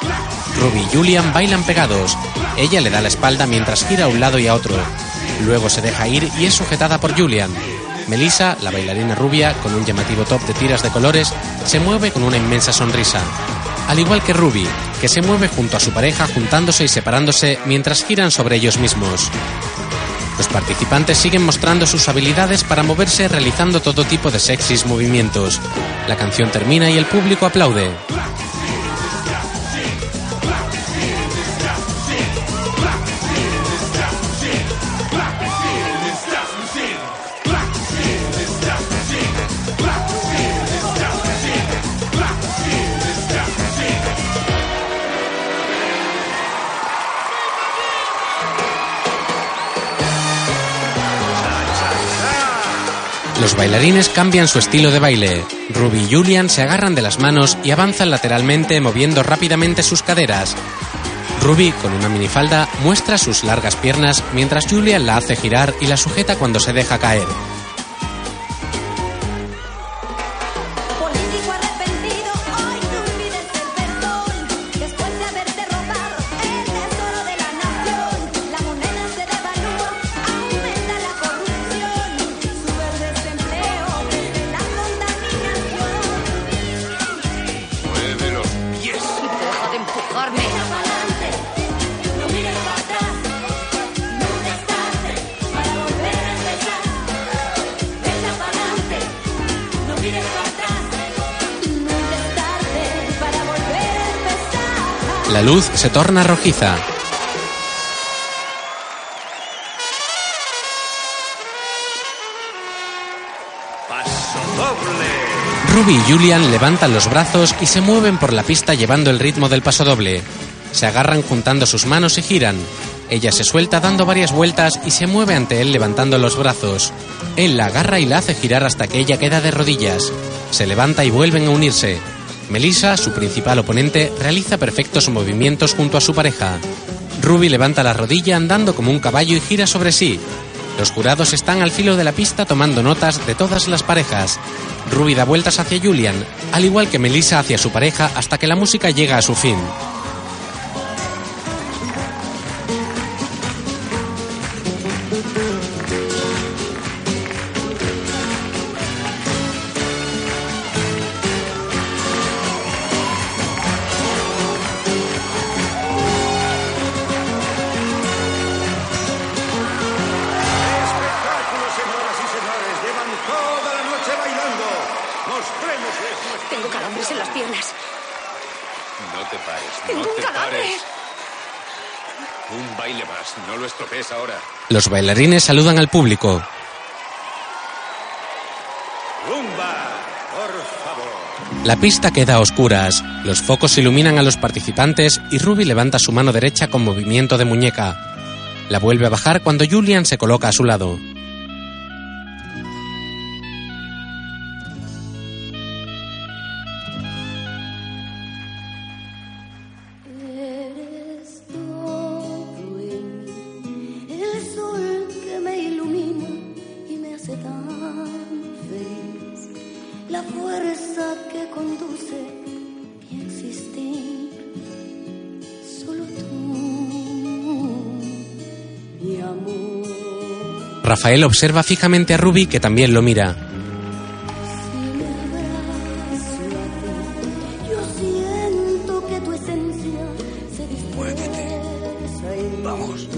[SPEAKER 1] Ruby y Julian bailan pegados. Ella le da la espalda mientras gira a un lado y a otro. Luego se deja ir y es sujetada por Julian. Melissa, la bailarina rubia, con un llamativo top de tiras de colores, se mueve con una inmensa sonrisa. Al igual que Ruby, que se mueve junto a su pareja juntándose y separándose mientras giran sobre ellos mismos. Los participantes siguen mostrando sus habilidades para moverse realizando todo tipo de sexys movimientos. La canción termina y el público aplaude. Bailarines cambian su estilo de baile. Ruby y Julian se agarran de las manos y avanzan lateralmente moviendo rápidamente sus caderas. Ruby, con una minifalda, muestra sus largas piernas mientras Julian la hace girar y la sujeta cuando se deja caer.
[SPEAKER 16] Se
[SPEAKER 1] torna rojiza.
[SPEAKER 14] Paso doble.
[SPEAKER 1] Ruby y Julian levantan los brazos y se mueven por la pista llevando el ritmo del pasodoble. Se agarran juntando sus manos y giran. Ella se suelta dando varias vueltas y se mueve ante él levantando los brazos. Él la agarra y la hace girar hasta que ella queda de rodillas. Se levanta y vuelven a unirse. Melissa, su principal oponente, realiza perfectos movimientos junto a su pareja. Ruby levanta la rodilla andando como un caballo y gira sobre sí. Los jurados están al filo de la pista tomando notas de todas las parejas. Ruby da vueltas hacia Julian, al igual que Melissa hacia su pareja hasta que la música llega a su fin. Los bailarines saludan al público. La pista queda a oscuras, los focos iluminan a los participantes y Ruby levanta su mano derecha con movimiento de muñeca. La vuelve a bajar cuando Julian se coloca a su lado. Rafael observa fijamente a Ruby que también lo mira.
[SPEAKER 16] Vamos.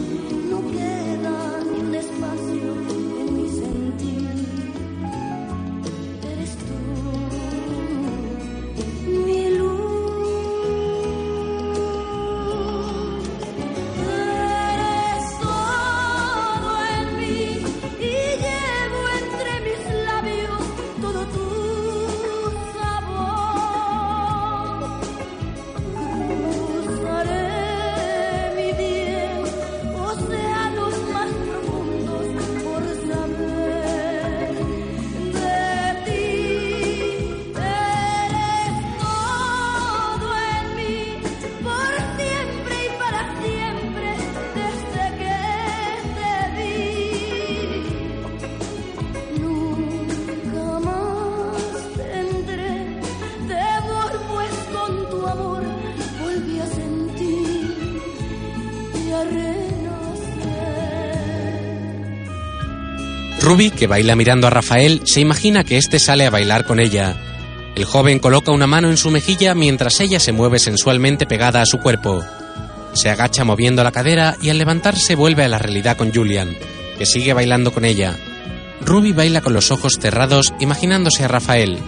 [SPEAKER 1] Ruby, que baila mirando a Rafael, se imagina que éste sale a bailar con ella. El joven coloca una mano en su mejilla mientras ella se mueve sensualmente pegada a su cuerpo. Se agacha moviendo la cadera y al levantarse vuelve a la realidad con Julian, que sigue bailando con ella. Ruby baila con los ojos cerrados imaginándose a Rafael.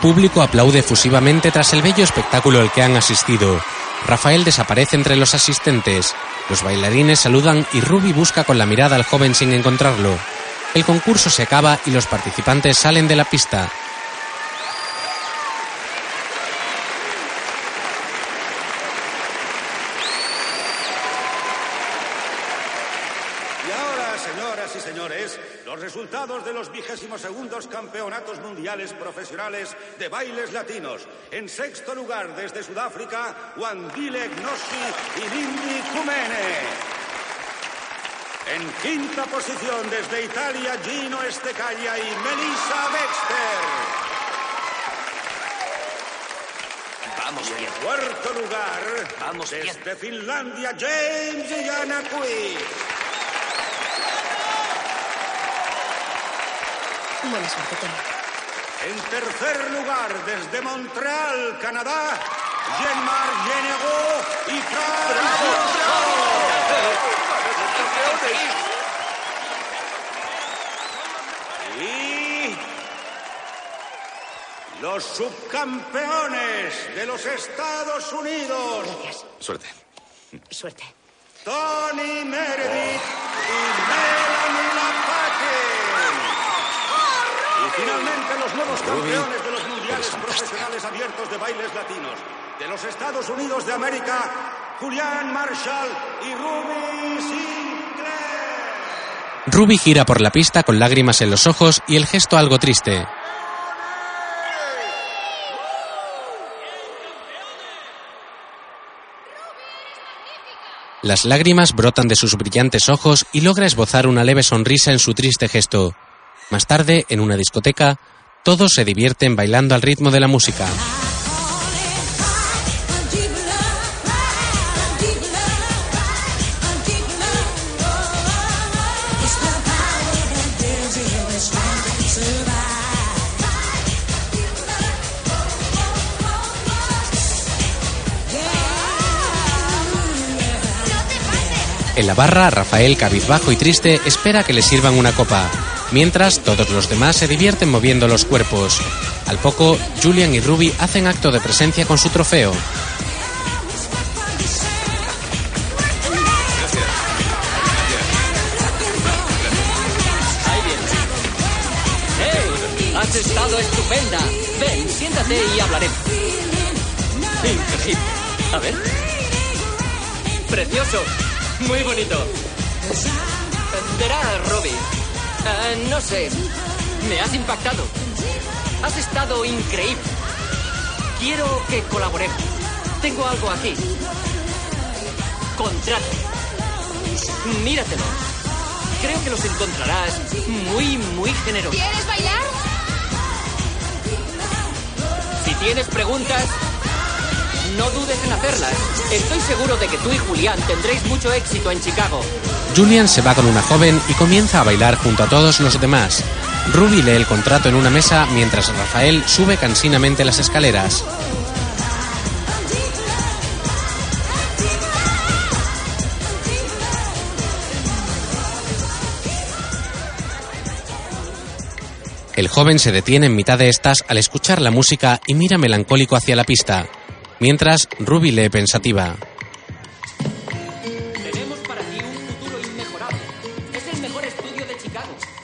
[SPEAKER 1] Público aplaude efusivamente tras el bello espectáculo al que han asistido. Rafael desaparece entre los asistentes. Los bailarines saludan y Ruby busca con la mirada al joven sin encontrarlo. El concurso se acaba y los participantes salen de la pista.
[SPEAKER 14] Y ahora, señoras y señores, los resultados de los vigésimos segundos campeonatos mundiales profesionales bailes latinos. En sexto lugar, desde Sudáfrica, Wandile Gnossi y Lindy Kumene. En quinta posición, desde Italia, Gino Estecaglia y Melissa Dexter.
[SPEAKER 17] Vamos
[SPEAKER 14] y en cuarto lugar,
[SPEAKER 17] Vamos bien.
[SPEAKER 14] desde Finlandia, James Yanakui.
[SPEAKER 4] Buena suerte, Tony.
[SPEAKER 14] En tercer lugar, desde Montreal, Canadá, Jean-Marc Genego y Fran Y los subcampeones de los Estados Unidos.
[SPEAKER 15] Suerte.
[SPEAKER 4] Suerte.
[SPEAKER 14] Tony Meredith y Melanie Lapake. Y finalmente los nuevos campeones de los mundiales profesionales abiertos de bailes latinos. De los Estados Unidos de América, Julián Marshall y Ruby Sinclair.
[SPEAKER 1] Ruby gira por la pista con lágrimas en los ojos y el gesto algo triste. Las lágrimas brotan de sus brillantes ojos y logra esbozar una leve sonrisa en su triste gesto. Más tarde, en una discoteca, todos se divierten bailando al ritmo de la música. En la barra, Rafael, cabizbajo y triste, espera que le sirvan una copa. Mientras, todos los demás se divierten moviendo los cuerpos. Al poco, Julian y Ruby hacen acto de presencia con su trofeo.
[SPEAKER 17] ¡Hey! ¡Has estado estupenda! Ven, siéntate y. Increíble. A ver. Precioso. Muy bonito. Verás, Robbie. Eh, no sé. Me has impactado. Has estado increíble. Quiero que colaboremos. Tengo algo aquí. Contrato. Míratelo. Creo que los encontrarás muy, muy generosos.
[SPEAKER 10] ¿Quieres bailar?
[SPEAKER 17] Si tienes preguntas, no dudes en hacerlas. Estoy seguro de que tú y Julián tendréis mucho éxito en Chicago.
[SPEAKER 1] Julian se va con una joven y comienza a bailar junto a todos los demás. Ruby lee el contrato en una mesa mientras Rafael sube cansinamente las escaleras. El joven se detiene en mitad de estas al escuchar la música y mira melancólico hacia la pista. Mientras, Ruby lee pensativa.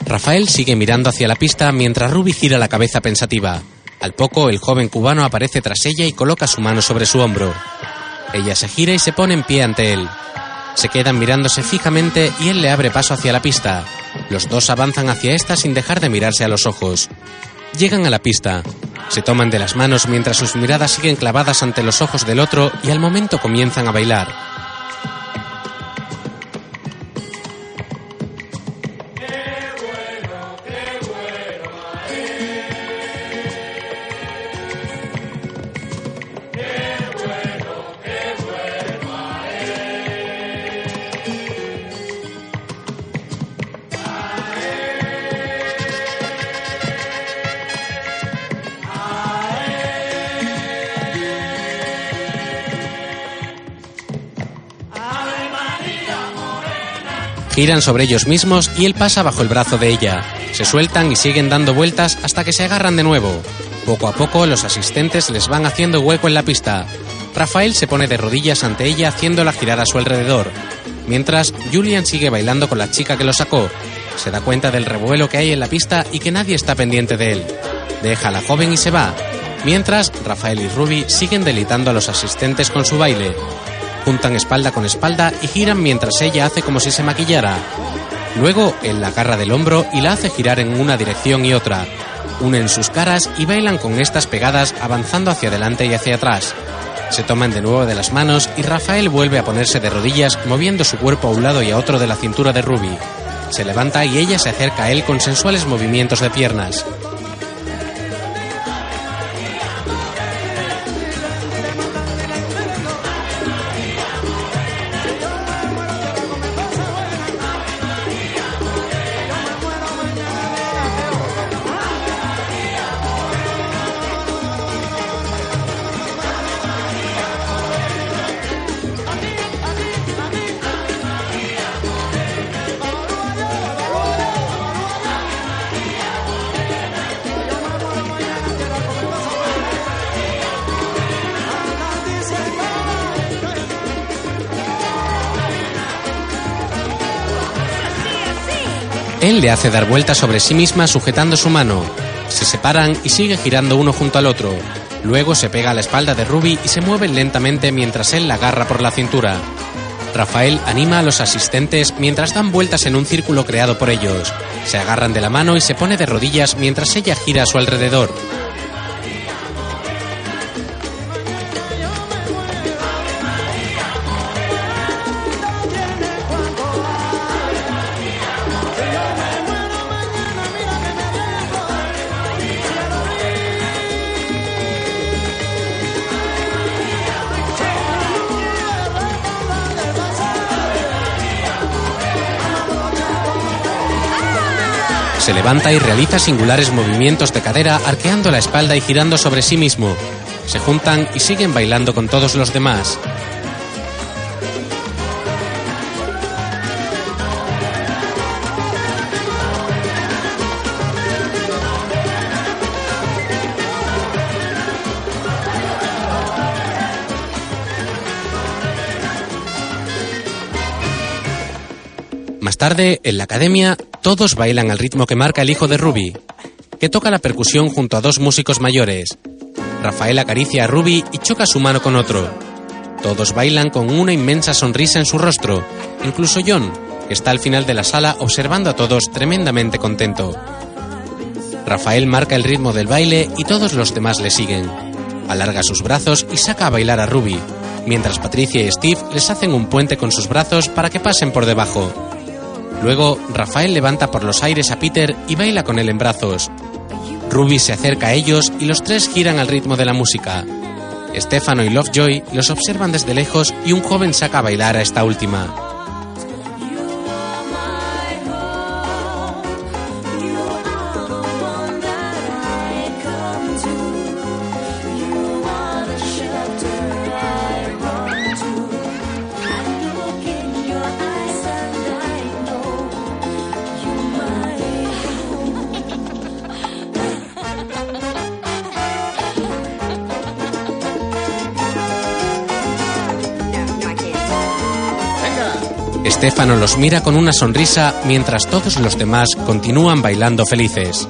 [SPEAKER 1] Rafael sigue mirando hacia la pista mientras Ruby gira la cabeza pensativa. Al poco, el joven cubano aparece tras ella y coloca su mano sobre su hombro. Ella se gira y se pone en pie ante él. Se quedan mirándose fijamente y él le abre paso hacia la pista. Los dos avanzan hacia esta sin dejar de mirarse a los ojos. Llegan a la pista. Se toman de las manos mientras sus miradas siguen clavadas ante los ojos del otro y al momento comienzan a bailar. Giran sobre ellos mismos y él pasa bajo el brazo de ella. Se sueltan y siguen dando vueltas hasta que se agarran de nuevo. Poco a poco los asistentes les van haciendo hueco en la pista. Rafael se pone de rodillas ante ella haciéndola girar a su alrededor. Mientras, Julian sigue bailando con la chica que lo sacó. Se da cuenta del revuelo que hay en la pista y que nadie está pendiente de él. Deja a la joven y se va. Mientras, Rafael y Ruby siguen delitando a los asistentes con su baile. Juntan espalda con espalda y giran mientras ella hace como si se maquillara. Luego, él la agarra del hombro y la hace girar en una dirección y otra. Unen sus caras y bailan con estas pegadas avanzando hacia adelante y hacia atrás. Se toman de nuevo de las manos y Rafael vuelve a ponerse de rodillas moviendo su cuerpo a un lado y a otro de la cintura de Ruby. Se levanta y ella se acerca a él con sensuales movimientos de piernas. Le hace dar vueltas sobre sí misma sujetando su mano. Se separan y sigue girando uno junto al otro. Luego se pega a la espalda de Ruby y se mueven lentamente mientras él la agarra por la cintura. Rafael anima a los asistentes mientras dan vueltas en un círculo creado por ellos. Se agarran de la mano y se pone de rodillas mientras ella gira a su alrededor. Levanta y realiza singulares movimientos de cadera arqueando la espalda y girando sobre sí mismo. Se juntan y siguen bailando con todos los demás. Más tarde, en la academia, todos bailan al ritmo que marca el hijo de Ruby, que toca la percusión junto a dos músicos mayores. Rafael acaricia a Ruby y choca su mano con otro. Todos bailan con una inmensa sonrisa en su rostro, incluso John, que está al final de la sala observando a todos tremendamente contento. Rafael marca el ritmo del baile y todos los demás le siguen. Alarga sus brazos y saca a bailar a Ruby, mientras Patricia y Steve les hacen un puente con sus brazos para que pasen por debajo. Luego, Rafael levanta por los aires a Peter y baila con él en brazos. Ruby se acerca a ellos y los tres giran al ritmo de la música. Stefano y Lovejoy los observan desde lejos y un joven saca a bailar a esta última. Stefano los mira con una sonrisa mientras todos los demás continúan bailando felices.